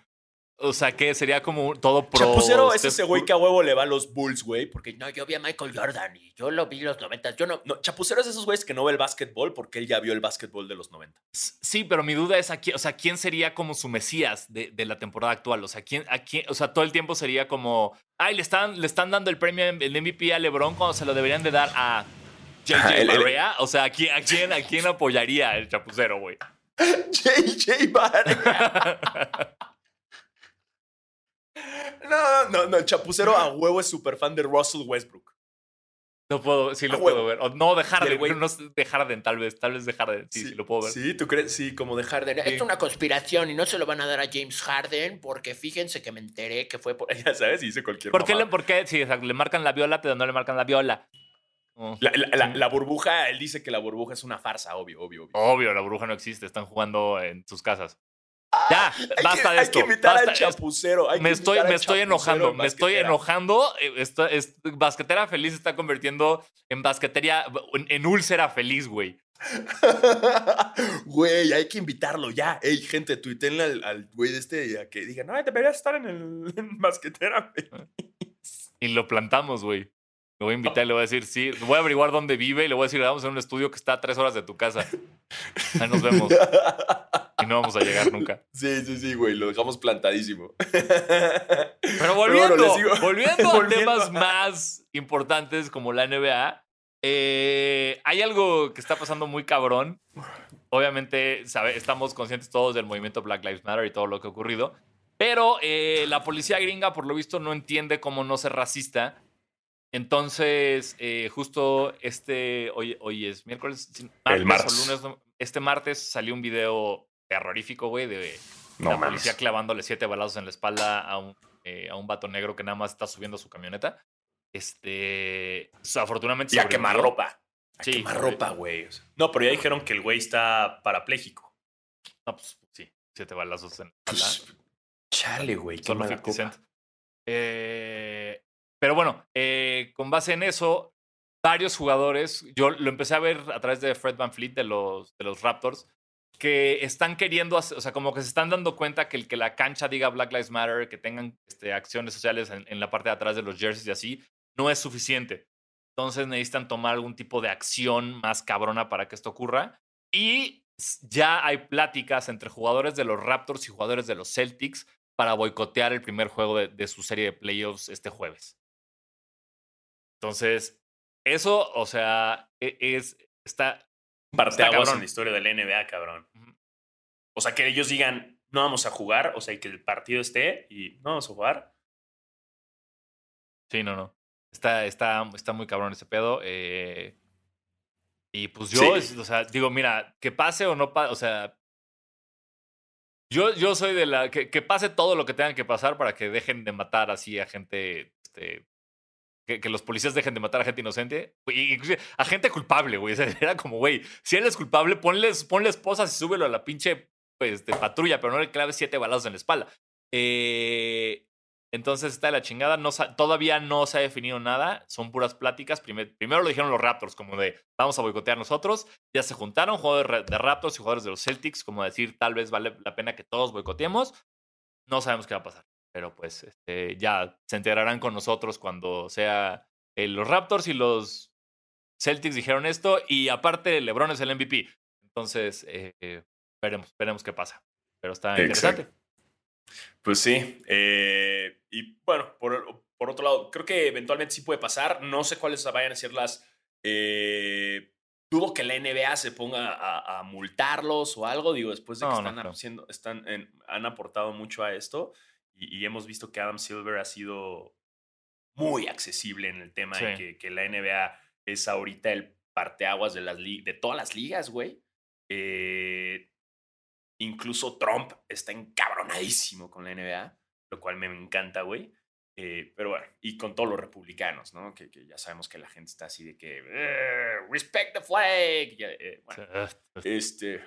O sea, ¿qué sería como todo pro? Chapucero es Steph ese güey que a huevo le va a los Bulls, güey. Porque no, yo vi a Michael Jordan y yo lo vi en los noventas. Yo no. no, Chapucero es esos güeyes que no ve el básquetbol porque él ya vio el básquetbol de los 90. Sí, pero mi duda es a quién, o sea, ¿quién sería como su mesías de, de la temporada actual? O sea, ¿quién, a quién, o sea, todo el tiempo sería como, ay, le están, le están dando el premio, el MVP a LeBron cuando se lo deberían de dar a JJ Barea. O sea, ¿a quién, a quién, a quién apoyaría el chapucero, güey? JJ Vargas. No, no, no. El chapucero a huevo es súper fan de Russell Westbrook. No puedo, sí lo puedo ver. O no, de Harden, güey- no, de Harden, tal vez, tal vez de Harden, sí, sí, lo puedo ver. Sí, ¿tú crees? Sí, como de Harden. Es una conspiración y no se lo van a dar a James Harden porque fíjense que me enteré que fue por. Ya sabes, y dice cualquier ¿Por qué, le, mamada. por qué? Sí, le marcan la viola, pero no le marcan la viola. Oh, La, la- la- sí. la burbuja, él dice que la burbuja es una farsa, obvio, obvio, obvio. Obvio, la bruja no existe, están jugando en sus casas. Ya, Hay basta que, de hay esto. que invitar basta, al chapucero. hay que me estoy, me estoy chapucero enojando, en me estoy enojando. eh, basquetera feliz se está convirtiendo en basquetería, en, en úlcera feliz, güey. Güey, hay que invitarlo ya. Ey, gente, tuítenle al, al güey de este a que diga, no, deberías estar en el en basquetera. güey". Y lo plantamos, güey. Lo voy a invitar y le voy a decir, sí, voy a averiguar dónde vive y le voy a decir, vamos a un estudio que está a tres horas de tu casa. Ahí nos vemos. Y no vamos a llegar nunca. Sí, sí, sí, güey, lo dejamos plantadísimo. Pero volviendo, volviendo a temas más importantes como la NBA, eh, hay algo que está pasando muy cabrón. Obviamente sabe, estamos conscientes todos del movimiento Black Lives Matter y todo lo que ha ocurrido, pero eh, la policía gringa por lo visto no entiende cómo no ser racista. Entonces, eh, justo este, hoy, hoy es miércoles, sí, El martes. o lunes, este martes salió un video terrorífico, güey, de No la mames. policía clavándole siete balazos en la espalda a un, eh, a un vato negro que nada más está subiendo su camioneta. Este, o sea, afortunadamente Y a sobrevivió. quemarropa. A Sí, quemarropa, güey. o sea. No, pero ya dijeron que el güey está parapléjico. No, pues sí, siete balazos en la espalda. Pues, chale, güey. qué Solo mala 50 copa. Cent. Eh, pero bueno, eh, con base en eso, varios jugadores, yo lo empecé a ver a través de Fred Van Fleet de los, Raptors, que están queriendo, hacer- o sea, como que se están dando cuenta que el que la cancha diga Black Lives Matter, que tengan este, acciones sociales en, la parte de atrás de los jerseys y así, no es suficiente. Entonces necesitan tomar algún tipo de acción más cabrona para que esto ocurra. Y ya hay pláticas entre jugadores de los Raptors y jugadores de los Celtics para boicotear el primer juego de su serie de playoffs este jueves. Entonces, eso, o sea, e- es, está. Parteaguas cabrón. en la historia de la NBA, cabrón. O sea, que ellos digan, no vamos a jugar, o sea, y que el partido esté y no vamos a jugar. Sí, no, no. Está, está, está muy cabrón ese pedo. eh, y pues yo, Sí. o sea, digo, mira, que pase o no pase, o sea. Yo, yo soy de la. Que, que pase todo lo que tengan que pasar para que dejen de matar así a gente. Este, que, los policías dejen de matar a gente inocente. Y, a gente culpable, güey. Era como, güey, si eres culpable, ponles, ponle esposas y súbelo a la pinche pues, de patrulla, pero no le claves siete balazos en la espalda. Eh, entonces está de la chingada. Todavía no se ha definido nada. Son puras pláticas. Primer- primero lo dijeron los Raptors, como de vamos a boicotear nosotros. Ya se juntaron jugadores de de Raptors y jugadores de los Celtics, como decir tal vez vale la pena que todos boicoteemos. No sabemos qué va a pasar. Pero pues este, ya se enterarán con nosotros cuando sea eh, los Raptors y los Celtics dijeron esto. Y aparte, LeBron es el MVP. Entonces, eh, eh, veremos, veremos qué pasa. Pero está Exacto. interesante. Pues sí. eh, y bueno, por, por otro lado, creo que eventualmente sí puede pasar. No sé cuáles vayan a ser las. eh, dudo que la NBA se ponga a, a multarlos o algo. Digo, después de que No, no están, haciendo, están en- han aportado mucho a esto. Y, y hemos visto que Adam Silver ha sido muy accesible en el tema de Sí. que, que la NBA es ahorita el parteaguas de, las de todas las ligas, güey. Eh, incluso Trump está encabronadísimo con la NBA, lo cual me encanta, güey. Eh, pero bueno, y con todos los republicanos, ¿no? Que, que ya sabemos que la gente está así de que "Eh, respect the flag. Ya, eh, bueno, este,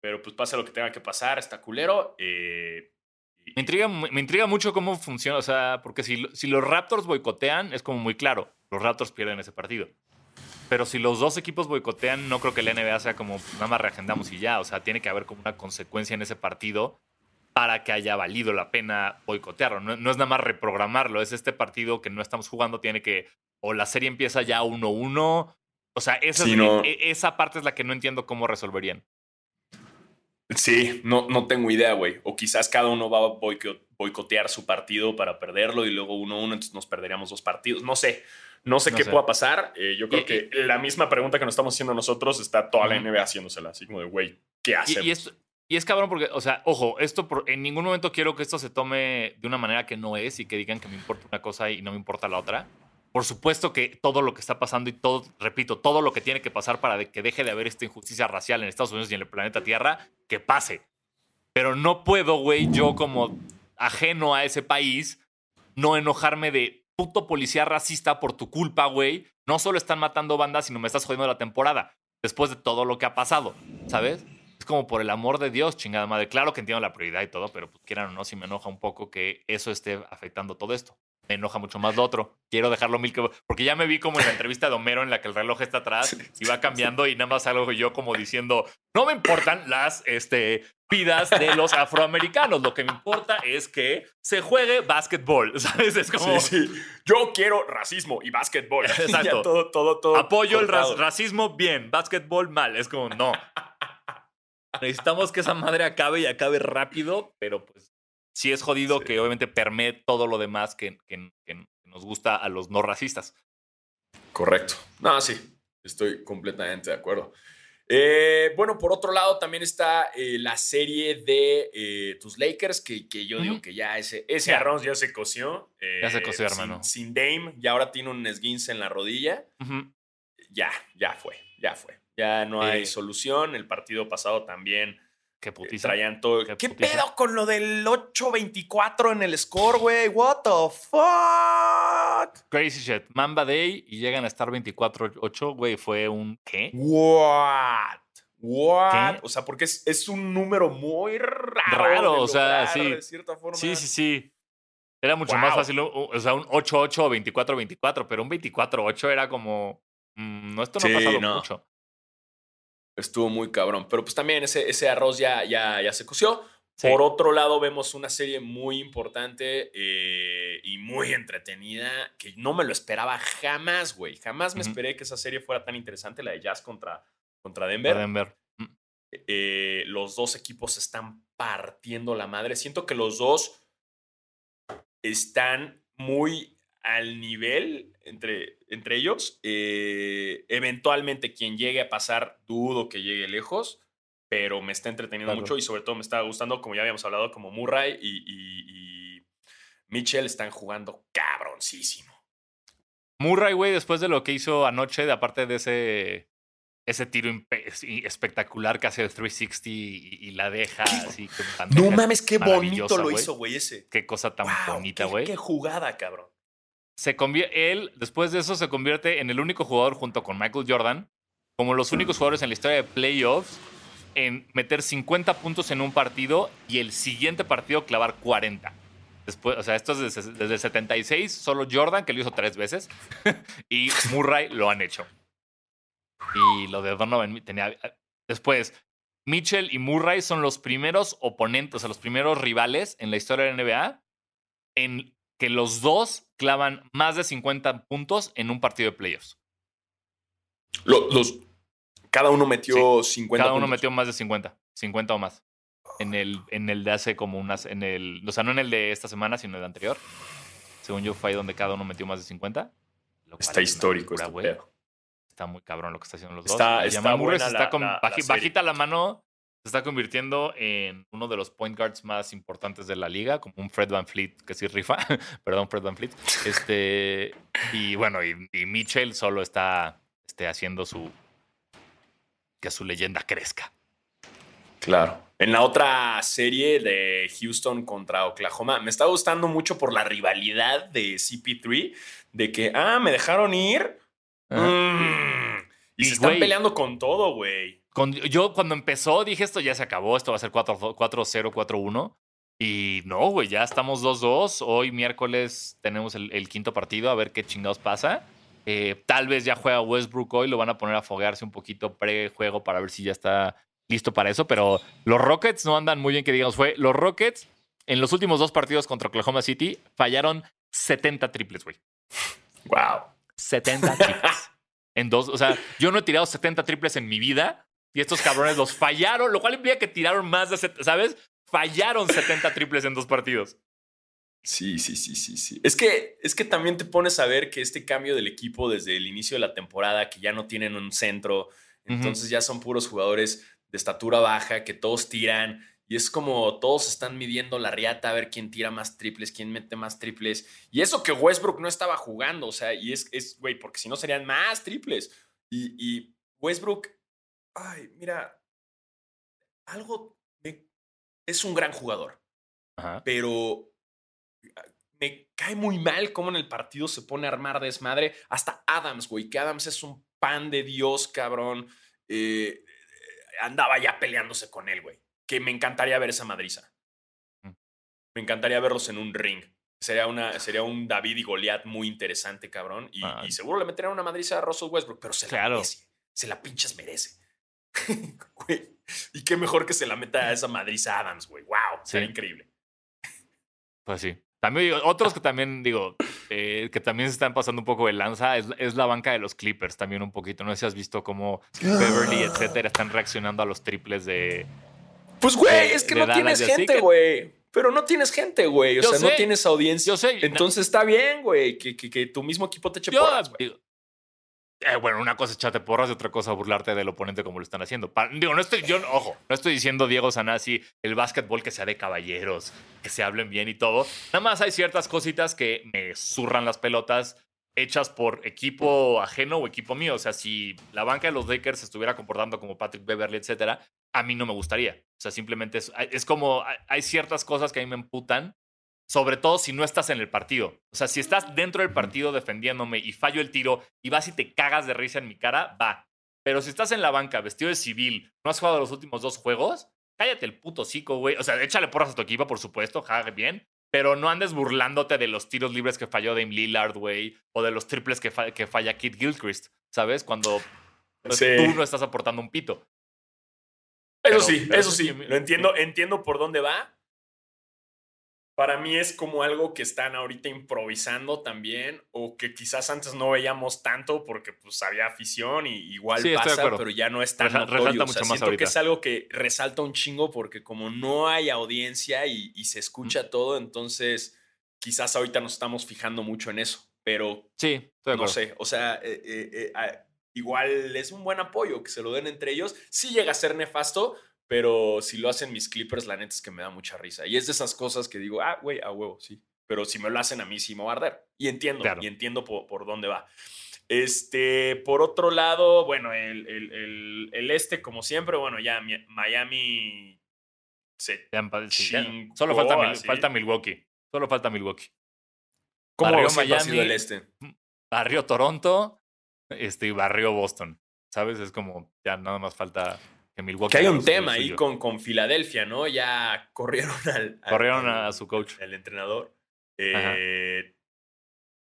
pero pues pasa lo que tenga que pasar, está culero. eh, y- Me intriga, mu- me intriga mucho cómo funciona, o sea, porque si, lo- si los Raptors boicotean, es como muy claro, los Raptors pierden ese partido. Pero si los dos equipos boicotean, no creo que la NBA sea como nada más reagendamos y ya. O sea, tiene que haber como una consecuencia en ese partido para que haya valido la pena boicotearlo. No, no es nada más reprogramarlo, es este partido que no estamos jugando, tiene que. O la serie empieza ya 1-1. O sea, esa, Sí, es- no. e- esa parte es la que no entiendo cómo resolverían. Sí, no, no tengo idea, güey. O quizás cada uno va a boico- boicotear su partido para perderlo y luego uno uno, entonces nos perderíamos dos partidos. No sé. No sé No qué sé. pueda pasar. Eh, yo creo Y- que la misma pregunta que nos estamos haciendo nosotros está toda la. NBA haciéndosela. Así como de, güey, ¿qué hacemos? Y, y es, y es cabrón porque, o sea, ojo, esto por- en ningún momento quiero que esto se tome de una manera que no es y que digan que me importa una cosa y no me importa la otra. Por supuesto que todo lo que está pasando y todo, repito, todo lo que tiene que pasar para que deje de haber esta injusticia racial en Estados Unidos y en el planeta Tierra, que pase. Pero no puedo, güey, yo como ajeno a ese país, no enojarme de puto policía racista por tu culpa, güey. No solo están matando bandas, sino me estás jodiendo la temporada. Después de todo lo que ha pasado, ¿sabes? Es como por el amor de Dios, chingada madre. Claro que entiendo la prioridad y todo, pero pues quieran o no, si me enoja un poco que eso esté afectando todo esto. Me enoja mucho más lo otro. Quiero dejarlo mil que... Porque ya me vi como en la entrevista de Homero en la que el reloj está atrás y va cambiando y nada más algo yo como diciendo, no me importan las este, vidas de los afroamericanos. Lo que me importa es que se juegue básquetbol, ¿sabes? Es como... Sí, sí. Yo quiero racismo y básquetbol. Exacto. Todo, todo, todo. Apoyo el ra- cortado. racismo bien, básquetbol mal. Es como, no. Necesitamos que esa madre acabe y acabe rápido, pero pues sí es jodido Sí. que obviamente permee todo lo demás que, que- que nos gusta a los no racistas. Correcto. No, sí, estoy completamente de acuerdo. Eh, bueno, por otro lado, también está eh, la serie de eh, tus Lakers, que, que yo digo que ya ese, ese Ya. arroz ya se coció. Ya se coció, hermano. Sin, Dame, y ahora tiene un esguince en la rodilla. Ya, ya fue, ya fue. Ya no hay solución. El partido pasado también Qué putiza. traían todo. Qué ¿Qué, putiza. pedo con lo del 8-24 en el score, güey? What the fuck? Crazy shit. Mamba Day y llegan a estar 24-8, güey, fue un ¿qué? What? What? ¿Qué? O sea, porque es, es un número muy raro. Raro, o sea, sí. De cierta forma. Sí, sí, sí. Era mucho Wow. más fácil, o o sea, un 8-8 o 24-24, pero un 24-8 era como, mm, no, esto no Sí, ha pasado no. mucho. Estuvo muy cabrón. Pero pues también ese, ese arroz ya, ya, ya se coció. Sí. Por otro lado, vemos una serie muy importante eh, y muy entretenida que no me lo esperaba jamás, güey. Jamás me esperé que esa serie fuera tan interesante, la de Jazz contra, contra Denver. Denver. Mm. eh, los dos equipos están partiendo la madre. Siento que los dos están muy al nivel entre, entre ellos. Eh, eventualmente quien llegue a pasar, dudo que llegue lejos, pero me está entreteniendo Claro. mucho y sobre todo me está gustando, como ya habíamos hablado, como Murray y, y- y Mitchell están jugando cabroncísimo. Murray, güey, después de lo que hizo anoche, de aparte de ese, ese tiro espectacular que hace el 360 y, y la deja así. con No mames, qué bonito lo hizo, güey, ese. Qué cosa tan Wow, bonita, qué- güey. Qué jugada, cabrón. Se él, después de eso, se convierte en el único jugador junto con Michael Jordan, como los únicos jugadores en la historia de playoffs, en meter 50 puntos en un partido y el siguiente partido clavar 40. Después, o sea, esto es desde, desde el 76, solo Jordan, que lo hizo tres veces, y Murray lo han hecho. Y lo de Donovan tenía. Después, Mitchell y Murray son los primeros oponentes, o sea, los primeros rivales en la historia de la NBA en que los dos clavan más de 50 puntos en un partido de playoffs. Lo- los, cada uno metió 50 Cada uno puntos. metió más de 50, 50 o más. En el, en el de hace como unas, en el, o sea, no en el de esta semana, sino en el anterior. Según yo, fue ahí donde cada uno metió más de 50. lo cual Está es histórico locura, este. Está muy cabrón lo que está haciendo los Está- dos. Está buena está la- con- la- la bajita la mano, se está convirtiendo en uno de los point guards más importantes de la liga, como un Fred Van Fleet que sí rifa. Perdón, Fred Van Fleet. Este, y bueno, y, y Mitchell solo está este, haciendo su que su leyenda crezca. Claro. En la otra serie de Houston contra Oklahoma, me está gustando mucho por la rivalidad de CP3, de que, ah, me dejaron ir. Mm. Y, se están peleando con todo, güey. Yo cuando empezó dije esto ya se acabó, esto va a ser 4 4-0, 4-1. Y no, güey, ya estamos 2-2. Hoy miércoles tenemos el, el quinto partido, a ver qué chingados pasa. Eh, tal vez ya juega Westbrook hoy, lo van a poner a foguearse un poquito pre-juego para ver si ya está listo para eso. Pero los Rockets no andan muy bien, que digamos. Fue los Rockets en los últimos dos partidos contra Oklahoma City fallaron 70 triples, güey. Wow. 70 triples. en dos, o sea, yo no he tirado 70 triples en mi vida y estos cabrones los fallaron, lo cual implica que tiraron más de, ¿sabes? Fallaron 70 triples en dos partidos. Sí, sí, sí, sí, sí. Es que, es que también te pones a ver que este cambio del equipo desde el inicio de la temporada, que ya no tienen un centro, entonces ya son puros jugadores de estatura baja, que todos tiran, y es como todos están midiendo la riata a ver quién tira más triples, quién mete más triples. Y eso que Westbrook no estaba jugando, o sea, y es, es güey, porque si no serían más triples. Y, y Westbrook, ay, mira, algo, me- es un gran jugador Ajá. pero ah, me cae muy mal cómo en el partido se pone a armar desmadre. Hasta Adams, güey, que Adams es un pan de Dios, cabrón. eh, andaba ya peleándose con él, güey. Que me encantaría ver esa madriza. Mm. Me encantaría verlos en un ring. Sería, una, sería un David y Goliat muy interesante, cabrón. Y, Ah. y seguro le meterían una madriza a Russell Westbrook, pero se la merece. Se la pinches merece. Güey, y qué mejor que se la meta a esa madriza a Adams, güey. Wow, sería Sí. increíble. Pues sí. También digo, otros que también digo, eh, que también se están pasando un poco de lanza, es, es la banca de los Clippers también un poquito. No sé si has visto cómo Beverly, etcétera, están reaccionando a los triples de. Pues, güey, es que no tienes gente, güey. Pero no tienes gente, güey. O Yo sea, no tienes audiencia. Yo sé. Entonces está bien, güey, que, que, que tu mismo equipo te eche Yo, porras, güey. eh, bueno, una cosa es echarte porras y otra cosa burlarte del oponente como lo están haciendo. Pa- digo, no estoy, yo, ojo, no estoy diciendo Diego Sanasi, el básquetbol que sea de caballeros, que se hablen bien y todo. Nada más hay ciertas cositas que me zurran las pelotas hechas por equipo ajeno o equipo mío. O sea, si la banca de los Lakers se estuviera comportando como Patrick Beverly, etcétera, a mí no me gustaría. O sea, simplemente es, como, hay- hay ciertas cosas que a mí me emputan sobre todo si no estás en el partido. O sea, si estás dentro del partido defendiéndome y fallo el tiro y vas y te cagas de risa en mi cara, va. Pero si estás en la banca vestido de civil, no has jugado los últimos dos juegos, cállate el puto cico, güey. O sea, échale porras a tu equipo, por supuesto, jague bien. Pero no andes burlándote de los tiros libres que falló Dame Lillard, güey. O de los triples que, fa- que falla Kid Gilchrist, ¿sabes? Cuando pues, Sí. tú no estás aportando un pito. Eso Pero- sí, pero eso eso sí. sí, Lo entiendo, entiendo por dónde va. Para mí es como algo que están ahorita improvisando también, o que quizás antes no veíamos tanto porque pues había afición y igual Sí, pasa, pero ya no es tan Reja- notorio. resalta O mucho sea, más siento ahorita. que es algo que resalta un chingo porque como no hay audiencia y, y se escucha todo, entonces quizás ahorita nos estamos fijando mucho en eso. pero Sí, no sé. O sea, eh, eh, eh, igual es un buen apoyo que se lo den entre ellos. Sí llega a ser nefasto, pero si lo hacen mis Clippers, la neta es que me da mucha risa. Y es de esas cosas que digo, ah, güey, a huevo, sí. Pero si me lo hacen a mí, sí me va a arder. Y entiendo, Claro. y entiendo por, por dónde va. Este, por otro lado, bueno, el, el- el- el este, como siempre, bueno, ya Mi- Miami se. Chingó, Solo falta, así. falta Milwaukee. Solo falta Milwaukee. ¿Cómo Barrió siempre ha sido Miami. el este? Barrió Toronto este, y barrió Boston. ¿Sabes? Es como ya nada más falta que Milwaukee. Que hay un tema ahí con, con Filadelfia, ¿no? Ya corrieron al. Corrieron al- a su coach. El entrenador. Eh,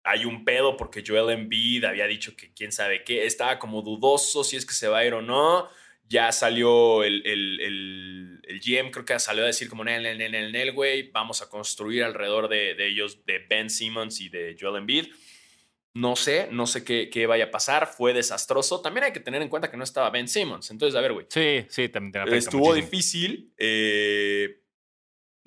hay un pedo porque Joel Embiid había dicho que quién sabe qué. Estaba como dudoso si es que se va a ir o no. Ya salió el, el, el, el GM, creo que salió a decir como, Nel, Nel, Nel, Nel, Nel, güey, vamos a construir alrededor de, de ellos, de Ben Simmons y de Joel Embiid. No sé, no sé qué, qué vaya a pasar. Fue desastroso. También hay que tener en cuenta que no estaba Ben Simmons. Entonces, a ver, güey. Sí, sí, también te Estuvo muchísimo. difícil. eh,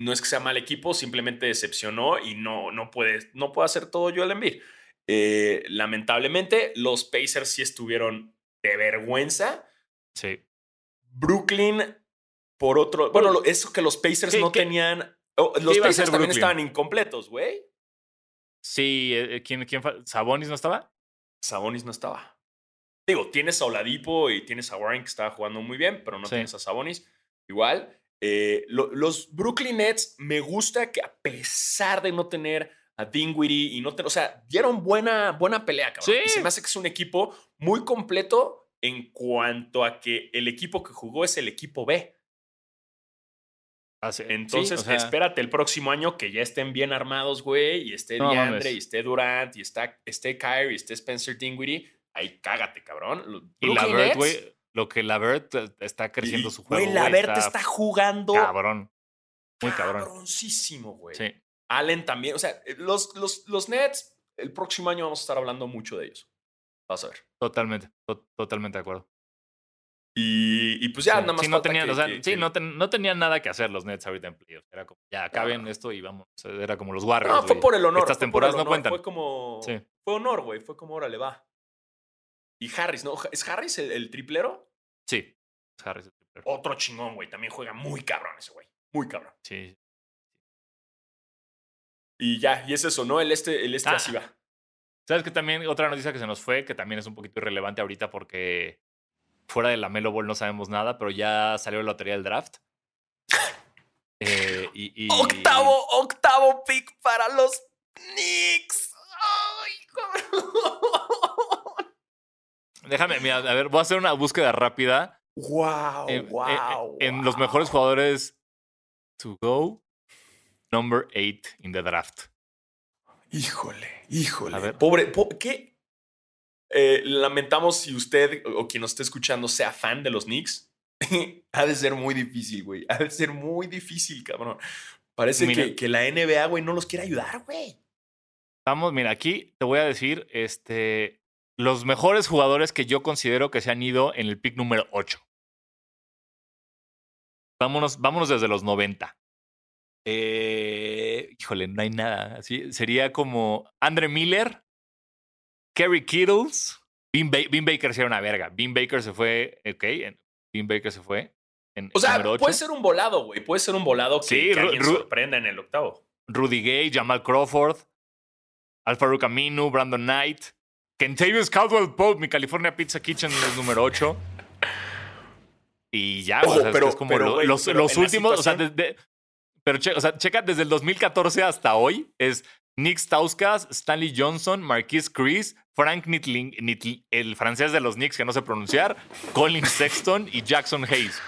no es que sea mal equipo, simplemente decepcionó y no, no, puede, no puede hacer todo Joel Embiid. Eh, lamentablemente, los Pacers sí estuvieron de vergüenza. Sí. Brooklyn, por otro. Bueno, eso que los Pacers ¿Qué- no tenían. oh, los Pacers también Brooklyn? estaban incompletos, güey. Sí, eh, eh, ¿quién, quién ¿Sabonis no estaba? Sabonis no estaba. Digo, tienes a Oladipo y tienes a Warren que estaba jugando muy bien, pero no Sí. tienes a Sabonis. Igual. eh, lo- los Brooklyn Nets me gusta que a pesar de no tener a Dinwiddie y no tener, o sea, dieron buena, buena pelea, cabrón. Sí. Y se me hace que es un equipo muy completo en cuanto a que el equipo que jugó es el equipo B. Sí, Entonces, o sea, espérate el próximo año que ya estén bien armados, güey, y esté No DeAndre, mames. y esté Durant, y está, esté Kyrie, y esté Spencer Dinwiddie. Ahí cágate, cabrón. Y Lavert, Nets, güey, lo que Lavert eh, está creciendo y- su juego. Güey, güey, Lavert está, jugando cabrón. Muy cabrón. cabroncísimo, güey. Sí. Allen también. O sea, eh, los, los, los Nets, el próximo año vamos a estar hablando mucho de ellos. Vas a ver. Totalmente, to- totalmente de acuerdo. Y, y pues ya sí, nada más sí, no tenían, que- o sea, que- sí, que- no, ten- no tenían nada que hacer los Nets ahorita en playoffs. Era como, ya acaben esto y vamos. Era como los Warriors. No, fue por el honor. Estas temporadas no cuentan. Fue como. Sí. Fue honor, güey. Fue como, órale, va. Y Harris, ¿no? ¿Es Harris el, el triplero? Sí. Harris, el triplero. Otro chingón, güey. También juega muy cabrón ese güey. Muy cabrón. Sí. Y ya, y es eso, ¿no? El este, el este Ah. así va. ¿Sabes que también otra noticia que se nos fue, que también es un poquito irrelevante ahorita porque fuera de la Melo Ball no sabemos nada, pero ya salió la lotería del draft. Eh, y, y- Octavo, octavo pick para los Knicks. Ay, cabrón. Déjame, mira, a ver, voy a hacer una búsqueda rápida Wow, wow. en los mejores jugadores to go number eight in the draft. Híjole, híjole. A ver. Pobre, po- ¿qué? Eh, lamentamos si usted o quien nos esté escuchando sea fan de los Knicks. ha de ser muy difícil, güey. Ha de ser muy difícil, cabrón. Parece Mira. que, que la NBA, güey, no los quiere ayudar, güey. Vamos, mira, aquí te voy a decir este, los mejores jugadores que yo considero que se han ido en el pick número 8. Vámonos, vámonos desde los 90. Eh, híjole, no hay nada. Así, sería como Andre Miller, Kerry Kittles, Bean, Ba- Bean Baker sería una verga. Bean Baker se fue, ok, Bean Baker se fue en O sea, número 8. puede ser un volado, güey. Puede ser un volado que, Sí, que alguien sorprenda en el octavo. Rudy Gay, Jamal Crawford, Alfaro Aminu, Brandon Knight, Kentavious Caldwell Pope, mi California Pizza Kitchen es número 8. Y ya, Ojo, o sea, es que pero- es como pero, lo- güey, los, pero últimos, o sea, desde- pero che- o sea, checa desde el 2014 hasta hoy, es Nick Stauskas, Stanley Johnson, Marquis Chris, Frank Nitling, Nitl- el francés de los Knicks que no sé pronunciar, Colin Sexton y Jackson Hayes.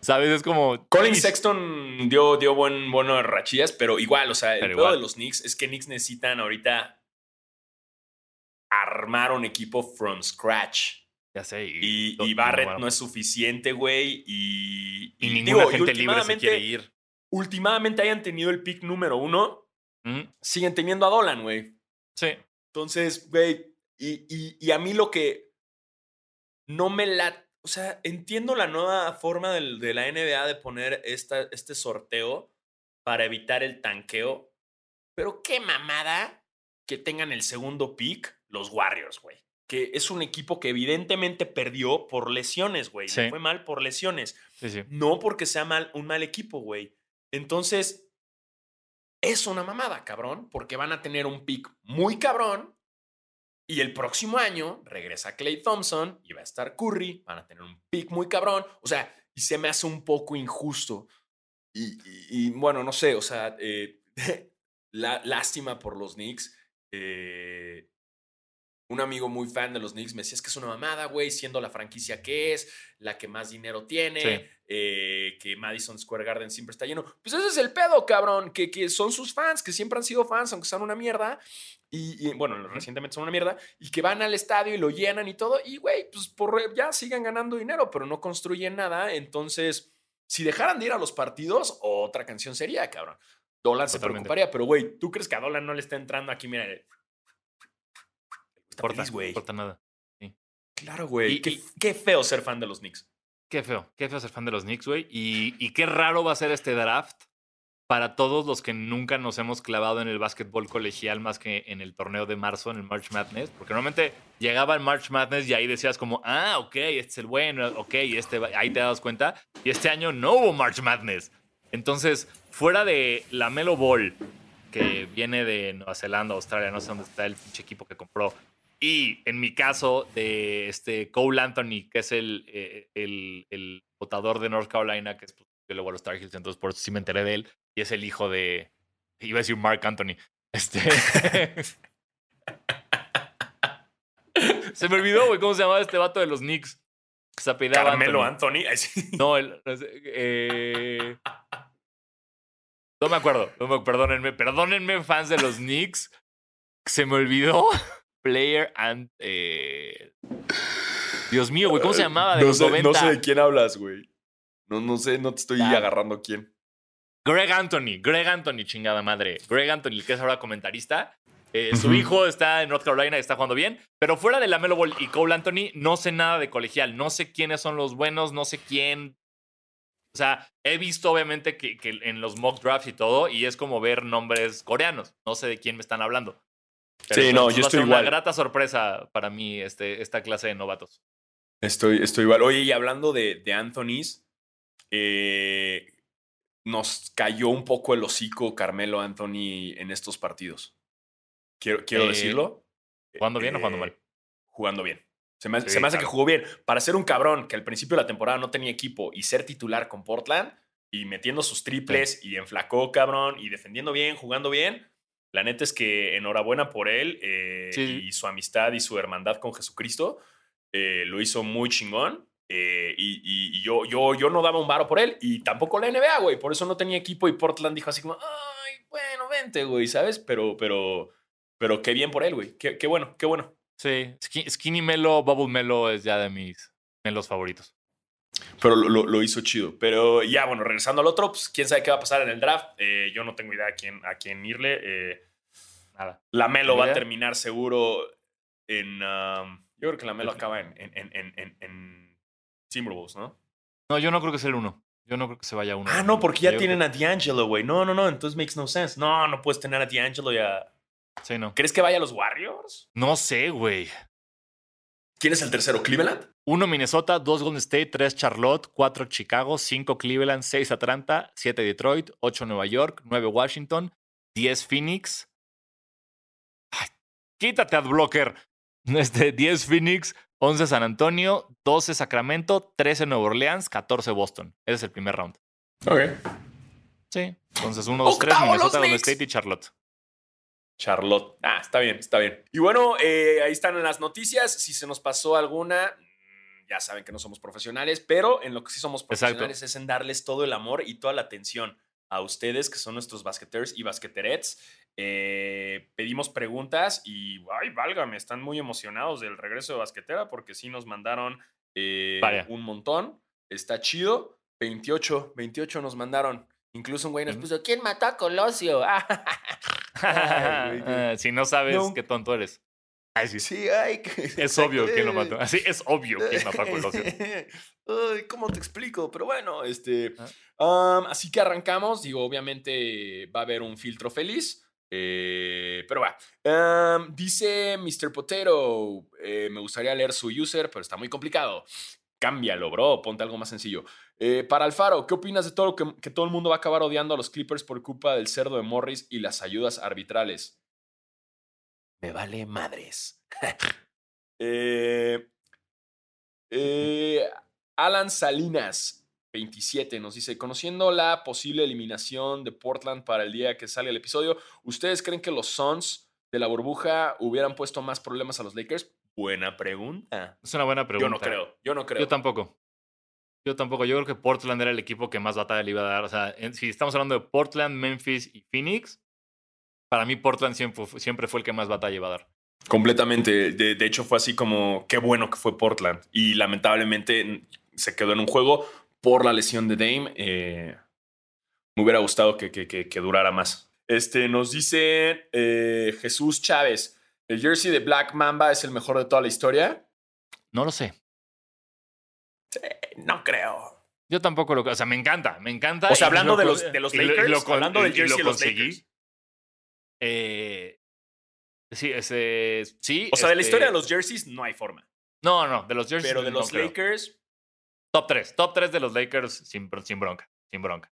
¿Sabes? Es como... Colin Sexton dio, dio buen, buenas rachillas, pero igual, o sea, el pedo de los Knicks es que Knicks necesitan ahorita armar un equipo from scratch. Ya sé. Y, y Barrett bueno, no es suficiente, güey. Y, Y ninguna digo, gente libre se quiere ir. Últimamente hayan tenido el pick número uno, Siguen teniendo a Dolan, güey. Sí. Entonces, güey, y, y- y a mí lo que no me la... O sea, entiendo la nueva forma del- de la NBA de poner esta, este sorteo para evitar el tanqueo, pero qué mamada que tengan el segundo pick los Warriors, güey. Que es un equipo que evidentemente perdió por lesiones, güey. Sí. Fue mal por lesiones. Sí, sí. No porque sea mal, un mal equipo, güey. Entonces, es una mamada, cabrón, porque van a tener un pick muy cabrón. Y el próximo año regresa Clay Thompson y va a estar Curry. Van a tener un pick muy cabrón. O sea, y se me hace un poco injusto. Y, bueno, no sé, o sea, eh, lástima por los Knicks. Eh, un amigo muy fan de los Knicks me decía, es que es una mamada, güey, siendo la franquicia que es, la que más dinero tiene, Sí. eh, que Madison Square Garden siempre está lleno. Pues ese es el pedo, cabrón, que, que son sus fans, que siempre han sido fans, aunque sean una mierda. Y, y, bueno, recientemente son una mierda, y que van al estadio y lo llenan y todo, y güey, pues por ya sigan ganando dinero, pero no construyen nada. Entonces, si dejaran de ir a los partidos, otra canción sería, cabrón. Dolan se preocuparía, pero güey, ¿tú crees que a Dolan no le está entrando aquí? Mira, feliz, güey. no corta nada. Claro, güey. Qué, qué feo ser fan de los Knicks. Qué feo, qué feo ser fan de los Knicks, güey. Y, y qué raro va a ser este draft para todos los que nunca nos hemos clavado en el básquetbol colegial más que en el torneo de marzo, en el March Madness. Porque normalmente llegaba el March Madness y ahí decías como, ah, ok, este es el bueno, ok, este, va-". ahí te das cuenta. Y este año no hubo March Madness. Entonces, fuera de la Melo Ball, que viene de Nueva Zelanda, Australia, no sé dónde está el pinche equipo que compró. Y en mi caso, de este Cole Anthony, que es el, eh, el, el votador de North Carolina, que es pues, yo luego a los Tar Heels, entonces por eso sí me enteré de él. Y es el hijo de. Iba a decir Mark Anthony. Este. se me olvidó, güey, cómo se llamaba este vato de los Knicks. Que se apellidaba Carmelo Anthony. Anthony. No, el. eh, no me acuerdo. No me, perdónenme. Perdónenme, fans de los Knicks. Se me olvidó. Player and. eh, Dios mío, güey, ¿cómo se llamaba? De no, los sé, 90. no sé de quién hablas, güey. No, no sé, no te estoy agarrando quién. Greg Anthony, Greg Anthony, chingada madre. Greg Anthony, el que es ahora comentarista. Eh, Su hijo está en North Carolina y está jugando bien. Pero fuera de la Melo Ball y Cole Anthony, no sé nada de colegial. No sé quiénes son los buenos, no sé quién. O sea, he visto obviamente que, que en los mock drafts y todo, y es como ver nombres coreanos. No sé de quién me están hablando. Sí, no, yo estoy igual. una grata sorpresa para mí este, esta clase de novatos. Estoy, estoy igual. Oye, y hablando de, de Anthony's, eh, nos cayó un poco el hocico Carmelo Anthony en estos partidos. Quiero, quiero Eh, decirlo. ¿jugando bien o jugando Eh, mal? Jugando bien. Se me, Sí, se me hace claro. que jugó bien. Para ser un cabrón que al principio de la temporada no tenía equipo y ser titular con Portland y metiendo sus triples y enflacó, cabrón, y defendiendo bien, jugando bien. La neta es que enhorabuena por él eh, Sí. y su amistad y su hermandad con Jesucristo. Eh, lo hizo muy chingón. eh, y yo, yo, yo no daba un varo por él y tampoco la NBA, güey. Por eso no tenía equipo y Portland dijo así como, ay, bueno, vente, güey, ¿sabes? Pero, pero, pero qué bien por él, güey. Qué, qué bueno, qué bueno. Sí, Skin- Skinny Melo, Bubble Melo es ya de mis melos favoritos. Pero lo, lo- lo hizo chido. Pero ya, bueno, regresando al otro, pues quién sabe qué va a pasar en el draft. Eh, yo no tengo idea a quién, a quién irle. Eh, Nada. la Melo ¿Ni va a terminar seguro en. um, yo creo que la Melo acaba en, en, en, en, en- en Timberwolves, ¿no? No, yo no creo que sea el uno. Yo no creo que se vaya uno. Ah, no, porque ya Yo tienen a D'Angelo, güey. No, no, no, entonces makes no sense. No, no puedes tener a D'Angelo y a. que- Sí, no. ¿Crees que vaya a los Warriors? No sé, güey. ¿Quién es el tercero? ¿Cleveland? Uno Minnesota, dos Golden State, tres Charlotte, cuatro Chicago, cinco Cleveland, seis Atlanta, siete Detroit, ocho Nueva York, nueve Washington, diez Phoenix. Ay, quítate, adblocker. Este, 10 Phoenix, 11 San Antonio, 12 Sacramento, 13 Nueva Orleans, 14 Boston. Ese es el primer round. Ok. Sí. Entonces, 1, 2, 3, Octavo, los Minnesota, Golden. State y Charlotte. Charlotte. Ah, está bien, está bien. Y bueno, eh, ahí están las noticias. Si se nos pasó alguna, mm, ya saben que no somos profesionales, pero en lo que sí somos profesionales es en darles todo el amor y toda la atención a ustedes, que son nuestros basqueters y basqueterets. Eh, pedimos preguntas y, ay, válgame, están muy emocionados del regreso de basquetera porque sí nos mandaron eh, un montón. Está chido. 28, 28 nos mandaron. Incluso un güey nos puso, ¿quién mató a Colosio? Ay, güey, qué- si no sabes No. qué tonto eres. Ay, sí. Sí, ay. que- Es obvio quién lo eh, mató. Así es obvio quién mató a Colosio. Ay, ¿cómo te explico? Pero bueno, este. Ah. um, así que arrancamos. Digo, obviamente va a haber un filtro feliz. Eh, pero va. Um, dice Mr. Potato. eh, me gustaría leer su user, pero está muy complicado. Cámbialo, bro. Ponte algo más sencillo. Eh, para Alfaro, ¿qué opinas de todo lo que, que todo el mundo va a acabar odiando a los Clippers por culpa del cerdo de Morris y las ayudas arbitrales? Me vale madres. Eh, eh, Alan Salinas, 27, nos dice, conociendo la posible eliminación de Portland para el día que sale el episodio, ¿ustedes creen que los Suns de la burbuja hubieran puesto más problemas a los Lakers? Buena pregunta. Es una buena pregunta. Yo no creo, yo no creo. Yo tampoco. Yo tampoco. Yo creo que Portland era el equipo que más batalla le iba a dar. O sea, en- si estamos hablando de Portland, Memphis y Phoenix, para mí Portland siempre, siempre fue el que más batalla iba a dar. Completamente. De, de hecho, fue así como, qué bueno que fue Portland. Y lamentablemente se quedó en un juego por la lesión de Dame. Eh, me hubiera gustado que, que- que- que durara más. Este, nos dice eh, Jesús Chávez, ¿el jersey de Black Mamba es el mejor de toda la historia? No lo sé. No creo. Yo tampoco lo O sea, me encanta, me encanta. O sea, hablando lo de los- de los lo- Lakers, lo hablando del y- y lo jersey de los conseguí. Lakers. Eh, sí, ese, sí. O sea, de la este, historia de los jerseys no hay forma. No, no, de los jerseys. Pero de no los creo. Lakers, Top 3. Top 3 de los Lakers sin bronca. Sin bronca.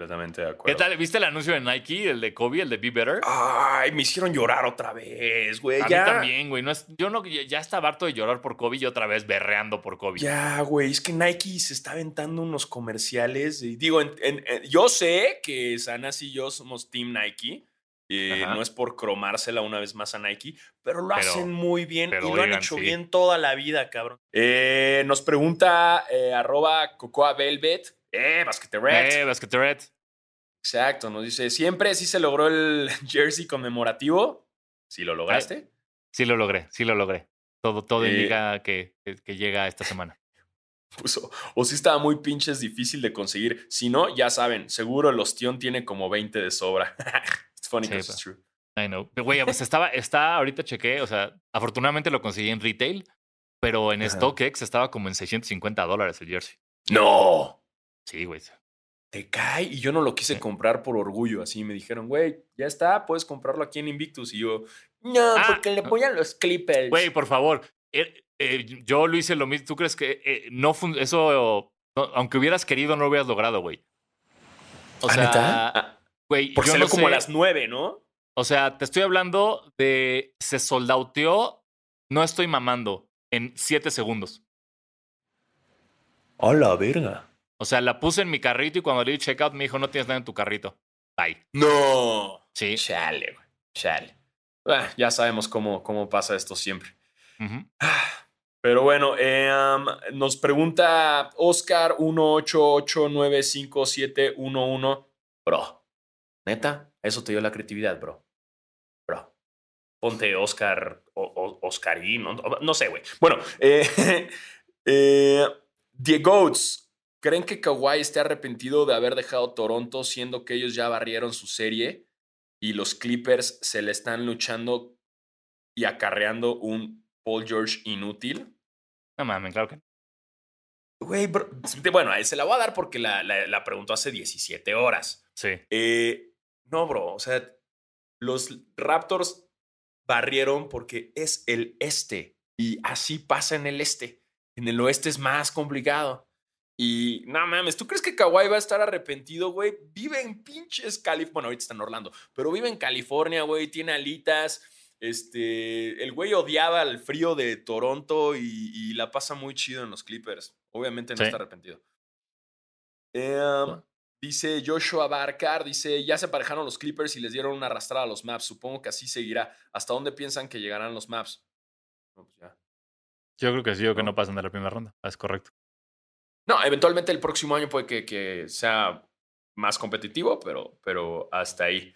Completamente de ¿Qué acuerdo. tal? ¿Viste el anuncio de Nike, el de Kobe, el de Be Better? Ay, me hicieron llorar otra vez, güey. A Ya. mí también, güey. No es, yo no, ya estaba harto de llorar por Kobe y otra vez berreando por Kobe. Ya, güey, es que Nike se está aventando unos comerciales. y digo, en- en- en- yo sé que Sanas y yo somos Team Nike. eh, no es por cromársela una vez más a Nike, pero lo Pero- hacen muy bien y lo han hecho sí. bien toda la vida, cabrón. Eh, nos pregunta eh, arroba Cocoa Velvet. Eh, Basqueteret. Eh, Basqueteret. Exacto, nos dice, siempre sí se logró el jersey conmemorativo. Si lo lograste. Sí lo logré, sí lo logré. Todo, todo Eh, indica que, que, llega esta semana. Puso, o sí estaba muy pinches difícil de conseguir. Si no, ya saben, seguro el ostión tiene como 20 de sobra. It's funny Sí, because it's true. I know. Güey, pues estaba, está, ahorita chequé, o sea, afortunadamente lo conseguí en retail, pero en Ajá. StockX estaba como en 650 dólares el jersey. ¡No! Sí, güey. Te cae y yo no lo quise comprar por orgullo. Así me dijeron, güey, ya está, puedes comprarlo aquí en Invictus. Y yo, no, Ah, porque le apoyan los Clippers. Güey, por favor. eh, eh, yo lo hice lo mismo. ¿Tú crees que eh, no eso, no- aunque hubieras querido, no lo hubieras logrado, güey? O ¿Ah, sea, neta? Ah, güey, porque yo salió no como a las 9, ¿no? O sea, te estoy hablando de se soldauteó, no estoy mamando, en 7 segundos. A la verga. O sea, la puse en mi carrito y cuando le di checkout me dijo, no tienes nada en tu carrito. Bye. No. Sí. Chale, güey. Chale. Ah, ya sabemos cómo, cómo pasa esto siempre. Ujú. Pero bueno, eh, um, nos pregunta Oscar 188957111. Bro, neta, eso te dio la creatividad, bro. Bro. Ponte Oscar o, o- Oscarín, no, no sé, güey. Bueno, eh, eh, Diegoats, ¿creen que Kawhi esté arrepentido de haber dejado Toronto siendo que ellos ya barrieron su serie y los Clippers se le están luchando y acarreando un Paul George inútil? No mames, claro que no. Güey, bro, bueno, a él se la voy a dar porque la, la- la preguntó hace 17 horas. Sí. Eh, no, bro, o sea, los Raptors barrieron porque es el este y así pasa en el este. En el oeste es más complicado. Y no mames, ¿tú crees que Kawhi va a estar arrepentido, güey? Vive en pinches California. Bueno, ahorita está en Orlando, pero vive en California, güey, tiene alitas. Este, el güey odiaba el frío de Toronto y, y la pasa muy chido en los Clippers. Obviamente no Sí. está arrepentido. Em, Dice Joshua Barcar, dice, ya se aparejaron los Clippers y les dieron una arrastrada a los Maps. Supongo que así seguirá. ¿Hasta dónde piensan que llegarán los Maps? No, pues ya. Yo creo que sí, o que no pasan de la primera ronda. Es correcto. No, eventualmente el próximo año puede que, que sea más competitivo, pero, pero hasta ahí.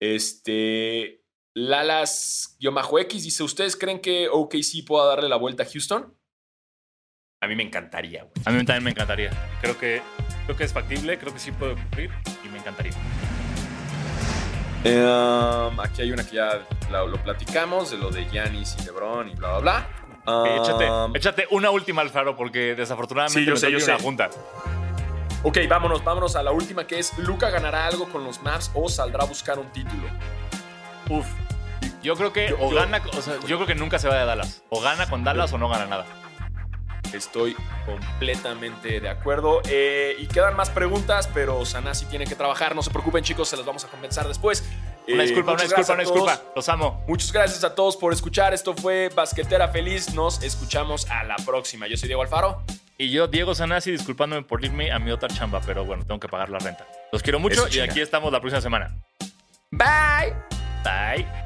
Este. Lalas-X dice: ¿Ustedes creen que OKC pueda darle la vuelta a Houston? A mí me encantaría, güey. A mí también me encantaría. Creo que, creo que es factible, creo que sí puede ocurrir y me encantaría. Em, aquí hay una que ya la- lo platicamos, de lo de Giannis y LeBron y bla, bla, bla. Eh, échate, Um, échate una última, Alfaro, porque desafortunadamente Sí, yo sé, yo una junta. Ok, vámonos, vámonos a la última que es: ¿Luca ganará algo con los Maps o saldrá a buscar un título? Uf. Yo creo que Yo- o yo- gana, o sea, yo creo que nunca se va de Dallas. O gana con Dallas o no gana nada. Estoy completamente de acuerdo. Eh, y quedan más preguntas, pero Sanasi tiene que trabajar. No se preocupen, chicos, se las vamos a compensar después. Una Eh, disculpa, una disculpa, una disculpa. Los amo. Muchas gracias a todos por escuchar. Esto fue Basquetera Feliz. Nos escuchamos a la próxima. Yo soy Diego Alfaro. Y yo, Diego Sanasi, disculpándome por irme a mi otra chamba, pero bueno, tengo que pagar la renta. Los quiero mucho Eso, y aquí estamos la próxima semana. Bye. Bye.